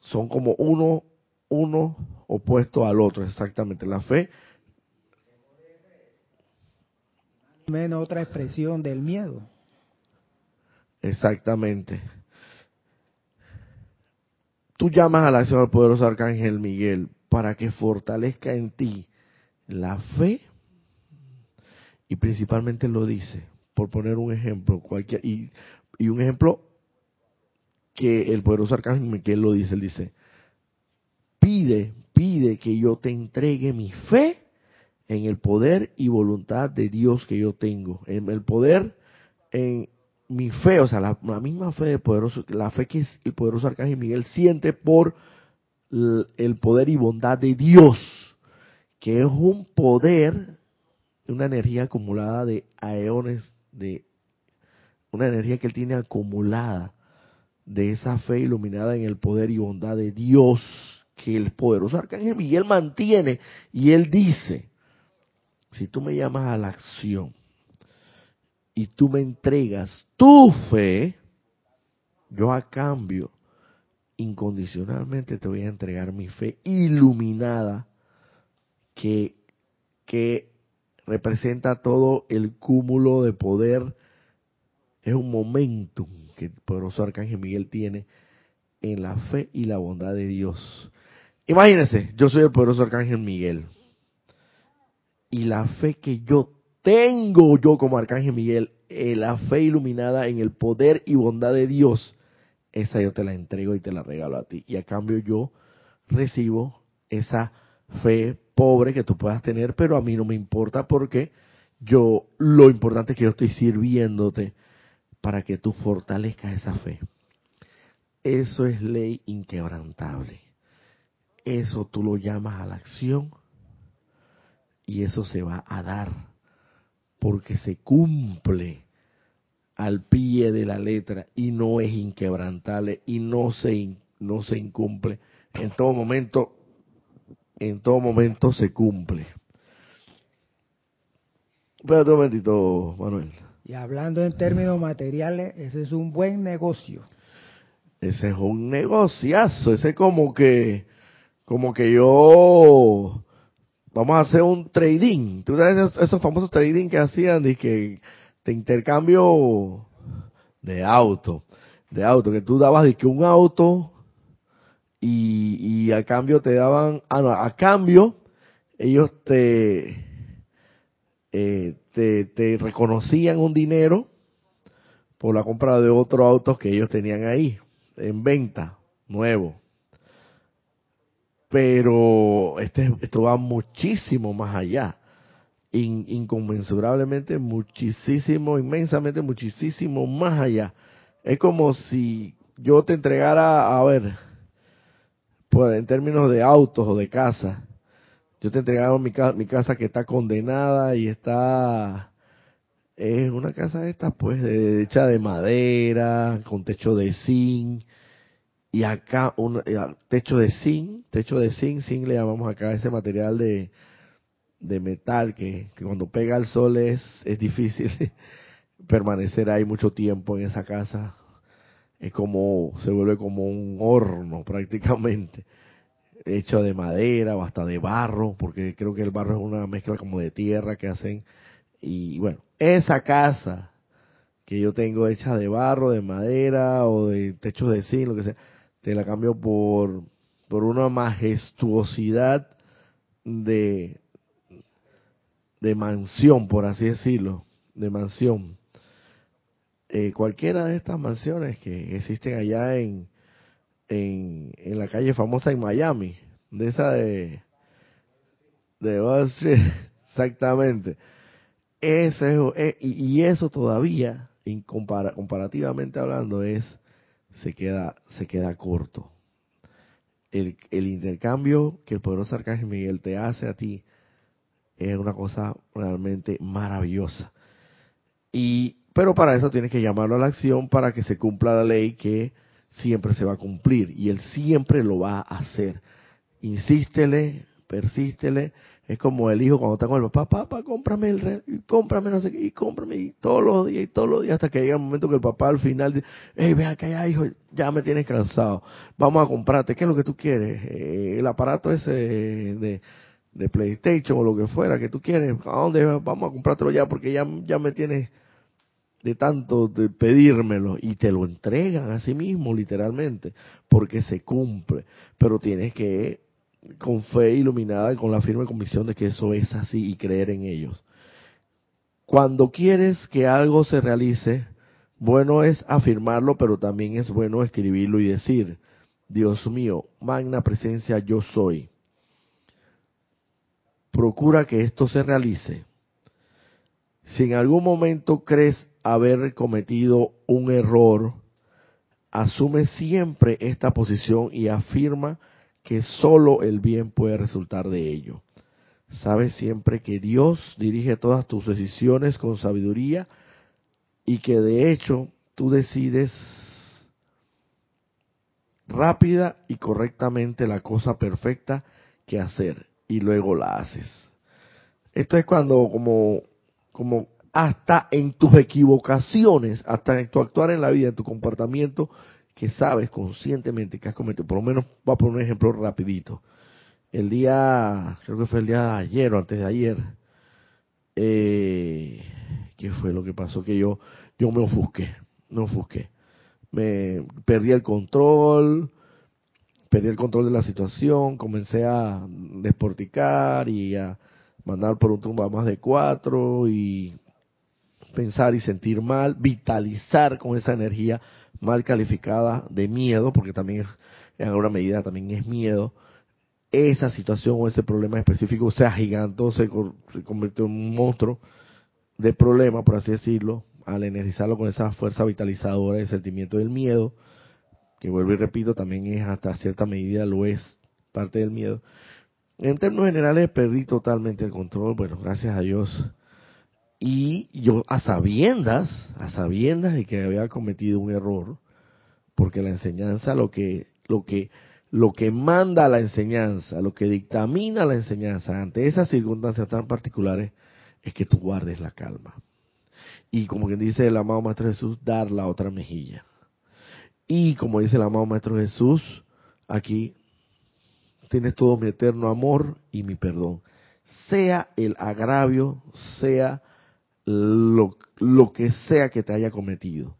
[SPEAKER 1] Son como uno, uno opuesto al otro, exactamente. La fe.
[SPEAKER 2] Menos otra expresión del miedo.
[SPEAKER 1] Exactamente. Tú llamas a la acción del poderoso Arcángel Miguel para que fortalezca en ti la fe y principalmente lo dice, por poner un ejemplo, cualquier, y, y un ejemplo que el poderoso Arcángel Miguel lo dice, él dice, pide, pide que yo te entregue mi fe en el poder y voluntad de Dios que yo tengo, en el poder en mi fe, o sea, la, misma fe de poderoso, la fe que el poderoso Arcángel Miguel siente por el poder y bondad de Dios, que es un poder, una energía acumulada de aeones, de una energía que él tiene acumulada de esa fe iluminada en el poder y bondad de Dios que el poderoso Arcángel Miguel mantiene y él dice, si tú me llamas a la acción, y tú me entregas tu fe, yo a cambio, incondicionalmente te voy a entregar mi fe iluminada que, que representa todo el cúmulo de poder. Es un momentum que el poderoso Arcángel Miguel tiene en la fe y la bondad de Dios. Imagínense, yo soy el poderoso Arcángel Miguel. Y la fe que yo tengo yo como Arcángel Miguel eh, la fe iluminada en el poder y bondad de Dios, esa yo te la entrego y te la regalo a ti. Y a cambio yo recibo esa fe pobre que tú puedas tener, pero a mí no me importa porque yo, lo importante es que yo estoy sirviéndote para que tú fortalezcas esa fe. Eso es ley inquebrantable. Eso tú lo llamas a la acción y eso se va a dar porque se cumple al pie de la letra y no es inquebrantable y no se no se incumple. En todo momento en todo momento se cumple. Espérate un momentito Manuel.
[SPEAKER 2] Y hablando en términos materiales ese es un buen negocio.
[SPEAKER 1] Ese es un negociazo ese es como que como que yo vamos a hacer un trading tú sabes esos, famosos trading que hacían de que de intercambio de auto, de auto, que tú dabas de que un auto y, y a cambio te daban, ah no, a cambio ellos te, eh, te, te reconocían un dinero por la compra de otro auto que ellos tenían ahí en venta, nuevo. Pero este, esto va muchísimo más allá inconmensurablemente, muchísimo, inmensamente, muchísimo más allá. Es como si yo te entregara, a ver, por, en términos de autos o de casa, yo te entregara mi, mi casa que está condenada y está, es una casa esta pues hecha de madera, con techo de zinc, y acá un techo de zinc, techo de zinc, zinc le llamamos acá ese material de, de metal que, cuando pega el sol es, es difícil permanecer ahí mucho tiempo en esa casa. Es como, se vuelve como un horno prácticamente, hecho de madera o hasta de barro, porque creo que el barro es una mezcla como de tierra que hacen. Y bueno, esa casa que yo tengo hecha de barro, de madera o de techo de zinc, lo que sea, te la cambio por, por una majestuosidad de, de mansión, por así decirlo, de mansión. Eh, cualquiera de estas mansiones que existen allá en, en, en, la calle famosa en Miami, de esa de, de Wall Street, exactamente. Eso es, eh, y, eso todavía, comparativamente hablando, es se queda se queda corto. El, el intercambio que el poderoso Arcángel Miguel te hace a ti es una cosa realmente maravillosa. Y, pero para eso tienes que llamarlo a la acción para que se cumpla la ley que siempre se va a cumplir y él siempre lo va a hacer. Insístele, persístele. Es como el hijo cuando está con el papá, papá, cómprame el cómprame no sé qué, y cómprame y todos los días y todos los días hasta que llega el momento que el papá al final dice, hey, ve acá ya hijo, ya me tienes cansado, vamos a comprarte, ¿qué es lo que tú quieres? Eh, el aparato ese de, de PlayStation o lo que fuera que tú quieres, ¿a dónde vamos a comprártelo ya? Porque ya, ya me tienes de tanto de pedírmelo y te lo entregan a sí mismo literalmente porque se cumple, pero tienes que con fe iluminada y con la firme convicción de que eso es así y creer en ellos. Cuando quieres que algo se realice, bueno es afirmarlo, pero también es bueno escribirlo y decir, Dios mío, magna presencia yo soy procura que esto se realice. Si en algún momento crees haber cometido un error, asume siempre esta posición y afirma que solo el bien puede resultar de ello. Sabes siempre que Dios dirige todas tus decisiones con sabiduría y que de hecho tú decides rápida y correctamente la cosa perfecta que hacer y luego la haces. Esto es cuando como, como hasta en tus equivocaciones, hasta en tu actuar en la vida, en tu comportamiento, que sabes conscientemente que has cometido. Por lo menos, voy a poner un ejemplo rapidito. El día, creo que fue el día de ayer o antes de ayer, eh, ¿qué fue lo que pasó? Que yo, yo me ofusqué, me ofusqué. Me perdí el control, perdí el control de la situación, comencé a desporticar y a mandar por un tumba más de cuatro y pensar y sentir mal, vitalizar con esa energía mal calificada de miedo, porque también en alguna medida también es miedo, esa situación o ese problema específico sea gigante, se, se convirtió en un monstruo de problema, por así decirlo, al energizarlo con esa fuerza vitalizadora, el sentimiento del miedo, que vuelvo y repito, también es hasta cierta medida lo es parte del miedo. En términos generales perdí totalmente el control, bueno, gracias a Dios. Y yo a sabiendas, a sabiendas de que había cometido un error, porque la enseñanza lo que lo que lo que manda la enseñanza, lo que dictamina la enseñanza ante esas circunstancias tan particulares es que tú guardes la calma. Y como quien dice el amado Maestro Jesús, dar la otra mejilla. Y como dice el amado Maestro Jesús, aquí tienes todo mi eterno amor y mi perdón. Sea el agravio, sea lo, lo que sea que te haya cometido.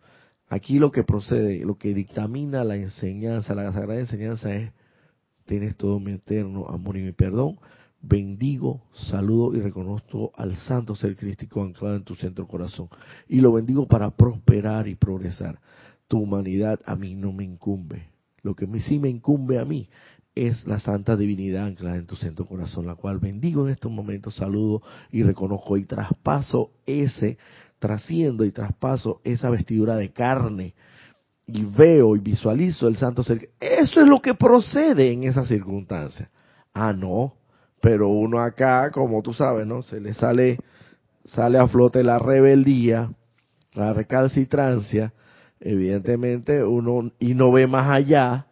[SPEAKER 1] Aquí lo que procede, lo que dictamina la enseñanza, la sagrada enseñanza es, tienes todo mi eterno amor y mi perdón. Bendigo, saludo y reconozco al santo ser crístico anclado en tu centro corazón. Y lo bendigo para prosperar y progresar. Tu humanidad a mí no me incumbe. Lo que sí me incumbe a mí es la santa divinidad anclada en tu centro corazón, la cual bendigo en estos momentos, saludo y reconozco y traspaso ese, trasciendo y traspaso esa vestidura de carne y veo y visualizo el santo ser. Eso es lo que procede en esa circunstancia. Ah, no, pero uno acá, como tú sabes, ¿no? Se le sale, sale a flote la rebeldía, la recalcitrancia, evidentemente uno, y no ve más allá,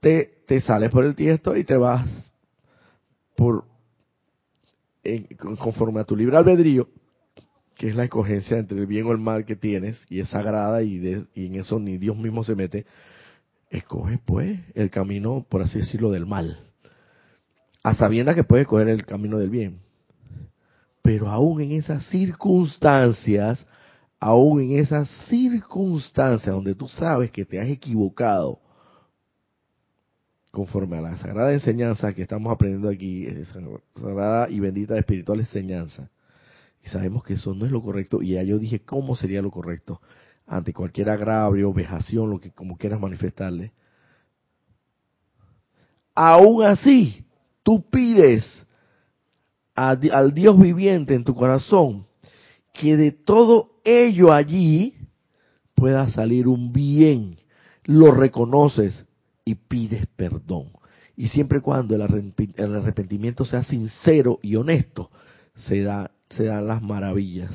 [SPEAKER 1] te, te sales por el tiesto y te vas por conforme a tu libre albedrío, que es la escogencia entre el bien o el mal que tienes, y es sagrada y, de, y en eso ni Dios mismo se mete, escoge pues el camino, por así decirlo, del mal, a sabiendas que puedes escoger el camino del bien. Pero aún en esas circunstancias, aún en esas circunstancias donde tú sabes que te has equivocado, conforme a la sagrada enseñanza que estamos aprendiendo aquí, sagrada y bendita espiritual enseñanza, y sabemos que eso no es lo correcto, y ya yo dije cómo sería lo correcto ante cualquier agravio, vejación, lo que como quieras manifestarle. Aún así, tú pides al Dios viviente en tu corazón que de todo ello allí pueda salir un bien. Lo reconoces, y pides perdón. Y siempre y cuando el arrepentimiento sea sincero y honesto, se, da, se dan las maravillas.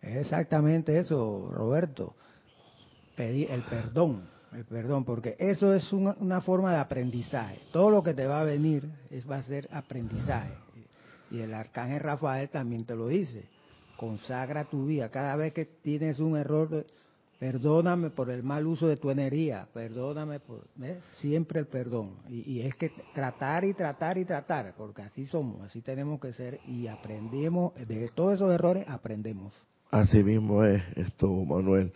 [SPEAKER 2] Exactamente eso, Roberto. Pedir el perdón, el perdón, porque eso es una, una, forma de aprendizaje. Todo lo que te va a venir es, va a ser aprendizaje. Y el arcángel Rafael también te lo dice. Consagra tu vida. Cada vez que tienes un error, Perdóname por el mal uso de tu energía, perdóname por ¿eh? siempre el perdón. Y, es que tratar y tratar y tratar, porque así somos, así tenemos que ser y aprendemos, de todos esos errores aprendemos.
[SPEAKER 1] Así mismo es esto, Manuel.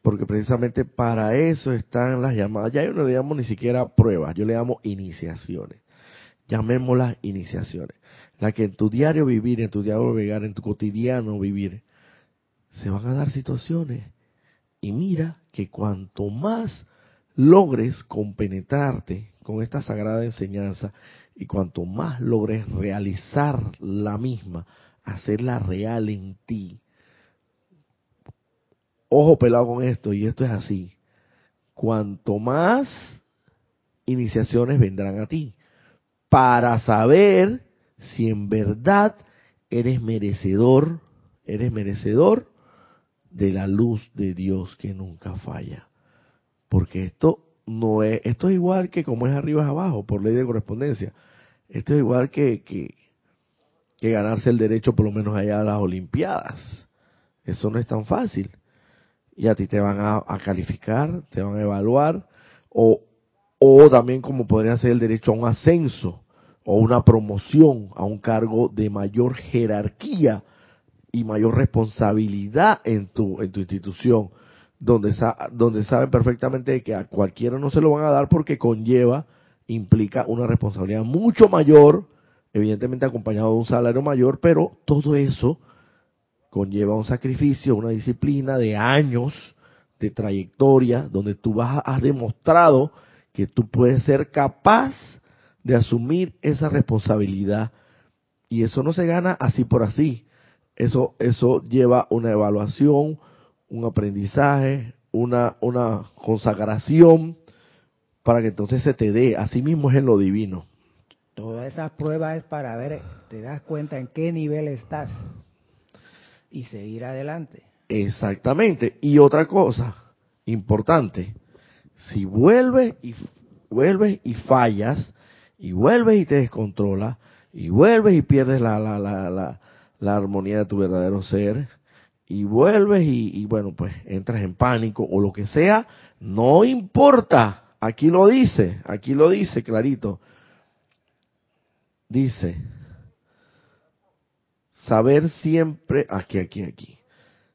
[SPEAKER 1] Porque precisamente para eso están las llamadas. Ya yo no le llamo ni siquiera pruebas, yo le llamo iniciaciones. Llamémoslas iniciaciones. La que en tu diario vivir, en tu diario vivir, en tu cotidiano vivir, se van a dar situaciones y mira que cuanto más logres compenetrarte con esta sagrada enseñanza y cuanto más logres realizar la misma, hacerla real en ti. Ojo pelado con esto, y esto es así. Cuanto más iniciaciones vendrán a ti para saber si en verdad eres merecedor, eres merecedor de la luz de Dios que nunca falla. Porque esto no es, esto es igual que como es arriba es abajo, por ley de correspondencia. Esto es igual que, que, ganarse el derecho por lo menos allá a las Olimpiadas. Eso no es tan fácil. Y a ti te van a, a calificar, te van a evaluar, o, o también como podría ser el derecho a un ascenso o una promoción a un cargo de mayor jerarquía y mayor responsabilidad en tu, en tu institución, donde, donde saben perfectamente que a cualquiera no se lo van a dar porque conlleva, implica una responsabilidad mucho mayor, evidentemente acompañado de un salario mayor, pero todo eso conlleva un sacrificio, una disciplina de años de trayectoria, donde tú vas, has demostrado que tú puedes ser capaz de asumir esa responsabilidad. Y eso no se gana así por así. Eso, eso lleva una evaluación, un aprendizaje, una, una consagración para que entonces se te dé. Así mismo es en lo divino.
[SPEAKER 2] Todas esas pruebas es para ver, te das cuenta en qué nivel estás y seguir adelante.
[SPEAKER 1] Exactamente. Y otra cosa importante, si vuelves y vuelves y fallas y vuelves y te descontrolas y vuelves y pierdes la, la, la, la, la armonía de tu verdadero ser y vuelves y, bueno, pues entras en pánico o lo que sea, no importa. Aquí lo dice, aquí lo dice clarito. Dice, saber siempre, aquí, aquí, aquí.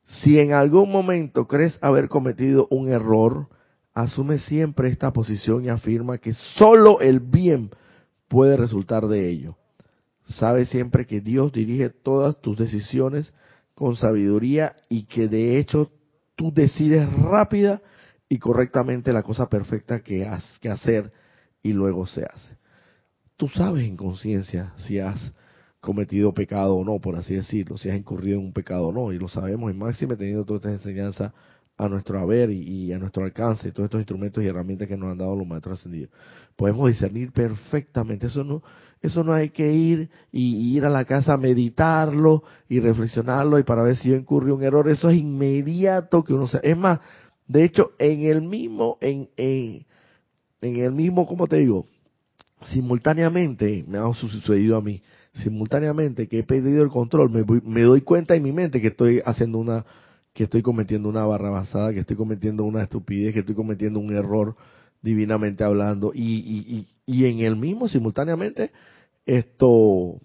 [SPEAKER 1] Si en algún momento crees haber cometido un error, asume siempre esta posición y afirma que solo el bien puede resultar de ello. Sabe siempre que Dios dirige todas tus decisiones con sabiduría y que de hecho tú decides rápida y correctamente la cosa perfecta que, has, que hacer y luego se hace. Tú sabes en conciencia si has cometido pecado o no, por así decirlo, si has incurrido en un pecado o no, y lo sabemos, y máximo teniendo toda esta enseñanza a nuestro haber y, a nuestro alcance, todos estos instrumentos y herramientas que nos han dado los maestros ascendidos. Podemos discernir perfectamente, eso no, eso no hay que ir y, ir a la casa a meditarlo y reflexionarlo y para ver si yo incurrí un error, eso es inmediato que uno se, es más, de hecho, en el mismo, en, en, en el mismo, ¿cómo te digo? Simultáneamente, me ha sucedido a mí, simultáneamente que he perdido el control, me, me doy cuenta en mi mente que estoy haciendo una, que estoy cometiendo una barra basada, que estoy cometiendo una estupidez, que estoy cometiendo un error divinamente hablando, y, y, y, en el mismo simultáneamente esto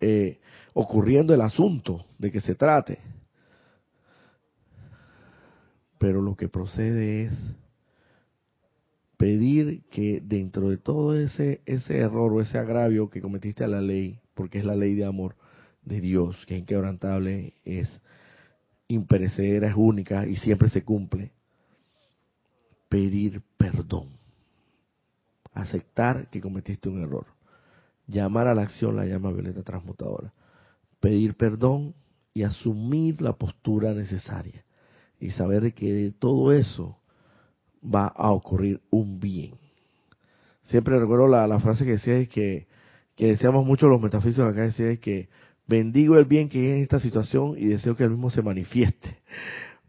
[SPEAKER 1] eh, ocurriendo el asunto de que se trate. Pero lo que procede es pedir que dentro de todo ese, ese error o ese agravio que cometiste a la ley, porque es la ley de amor de Dios, que es inquebrantable, es imperecedera, es única y siempre se cumple, pedir perdón, aceptar que cometiste un error, llamar a la acción la llama violeta transmutadora, pedir perdón y asumir la postura necesaria y saber que de todo eso va a ocurrir un bien. Siempre recuerdo la, frase que decía es que, que decíamos mucho los metafísicos acá, decía es que bendigo el bien que hay en esta situación y deseo que el mismo se manifieste.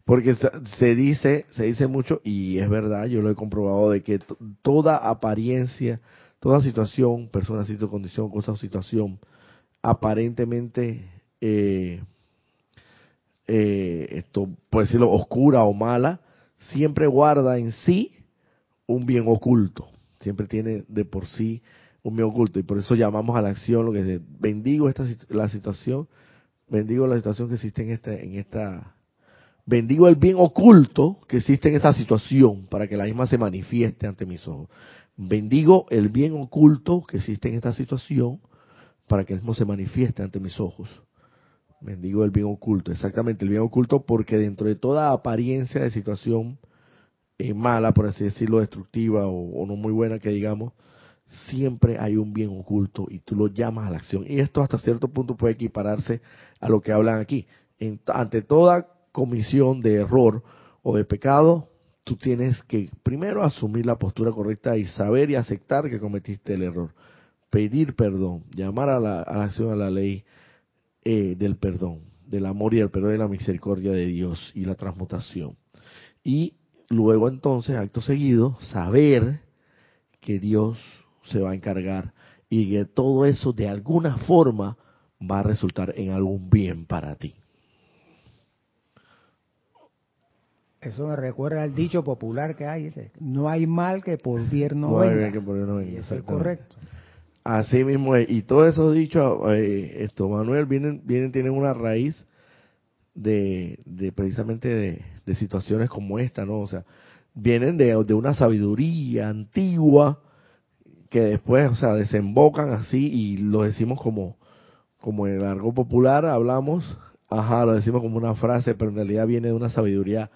[SPEAKER 1] Porque se dice, se dice mucho, y es verdad, yo lo he comprobado, de que toda apariencia, toda situación, persona, sitio, condición, cosa o situación, aparentemente, eh, eh, esto puede decirlo, oscura o mala, siempre guarda en sí un bien oculto, siempre tiene de por sí un bien oculto. Y por eso llamamos a la acción lo que es bendigo esta la situación, bendigo la situación que existe en esta en esta bendigo el bien oculto que existe en esta situación para que la misma se manifieste ante mis ojos. Bendigo el bien oculto que existe en esta situación para que el mismo se manifieste ante mis ojos. Bendigo el bien oculto, exactamente el bien oculto, porque dentro de toda apariencia de situación eh, mala, por así decirlo, destructiva o, no muy buena que digamos, siempre hay un bien oculto y tú lo llamas a la acción. Y esto hasta cierto punto puede equipararse a lo que hablan aquí. ante toda comisión de error o de pecado, tú tienes que primero asumir la postura correcta y saber y aceptar que cometiste el error. Pedir perdón, llamar a la, acción a la ley, eh, del perdón, del amor y del perdón y la misericordia de Dios y la transmutación. Y luego entonces, acto seguido, saber que Dios se va a encargar y que todo eso de alguna forma va a resultar en algún bien para ti.
[SPEAKER 2] Eso me recuerda al dicho popular que hay, no hay mal que por bien no, venga. Que por no venga. eso es correcto.
[SPEAKER 1] Así mismo es. Y todos esos dichos, eh, esto, Manuel, vienen, vienen, tienen una raíz de, de precisamente de, situaciones como esta, ¿no? O sea, vienen de, de una sabiduría antigua que después, o sea, desembocan así y lo decimos como, como en el argot popular hablamos, ajá, lo decimos como una frase, pero en realidad viene de una sabiduría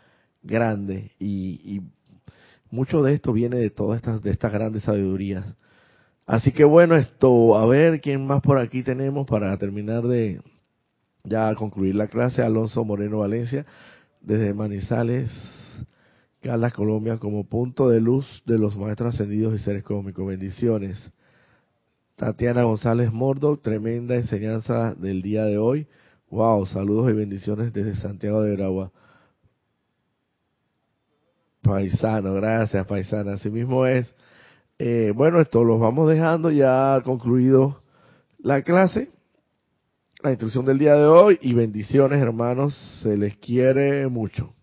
[SPEAKER 1] grande y, y mucho de esto viene de todas estas, de estas grandes sabidurías. Así que bueno, esto, a ver quién más por aquí tenemos para terminar de ya concluir la clase. Alonso Moreno Valencia, desde Manizales, Calas, Colombia, como punto de luz de los maestros ascendidos y seres cósmicos. Bendiciones. Tatiana González Mordo, tremenda enseñanza del día de hoy. Wow, saludos y bendiciones desde Santiago de Gragua. Paisano, gracias, paisana. Así mismo es. Eh, bueno, esto lo vamos dejando ya concluido la clase, la instrucción del día de hoy y bendiciones hermanos, se les quiere mucho.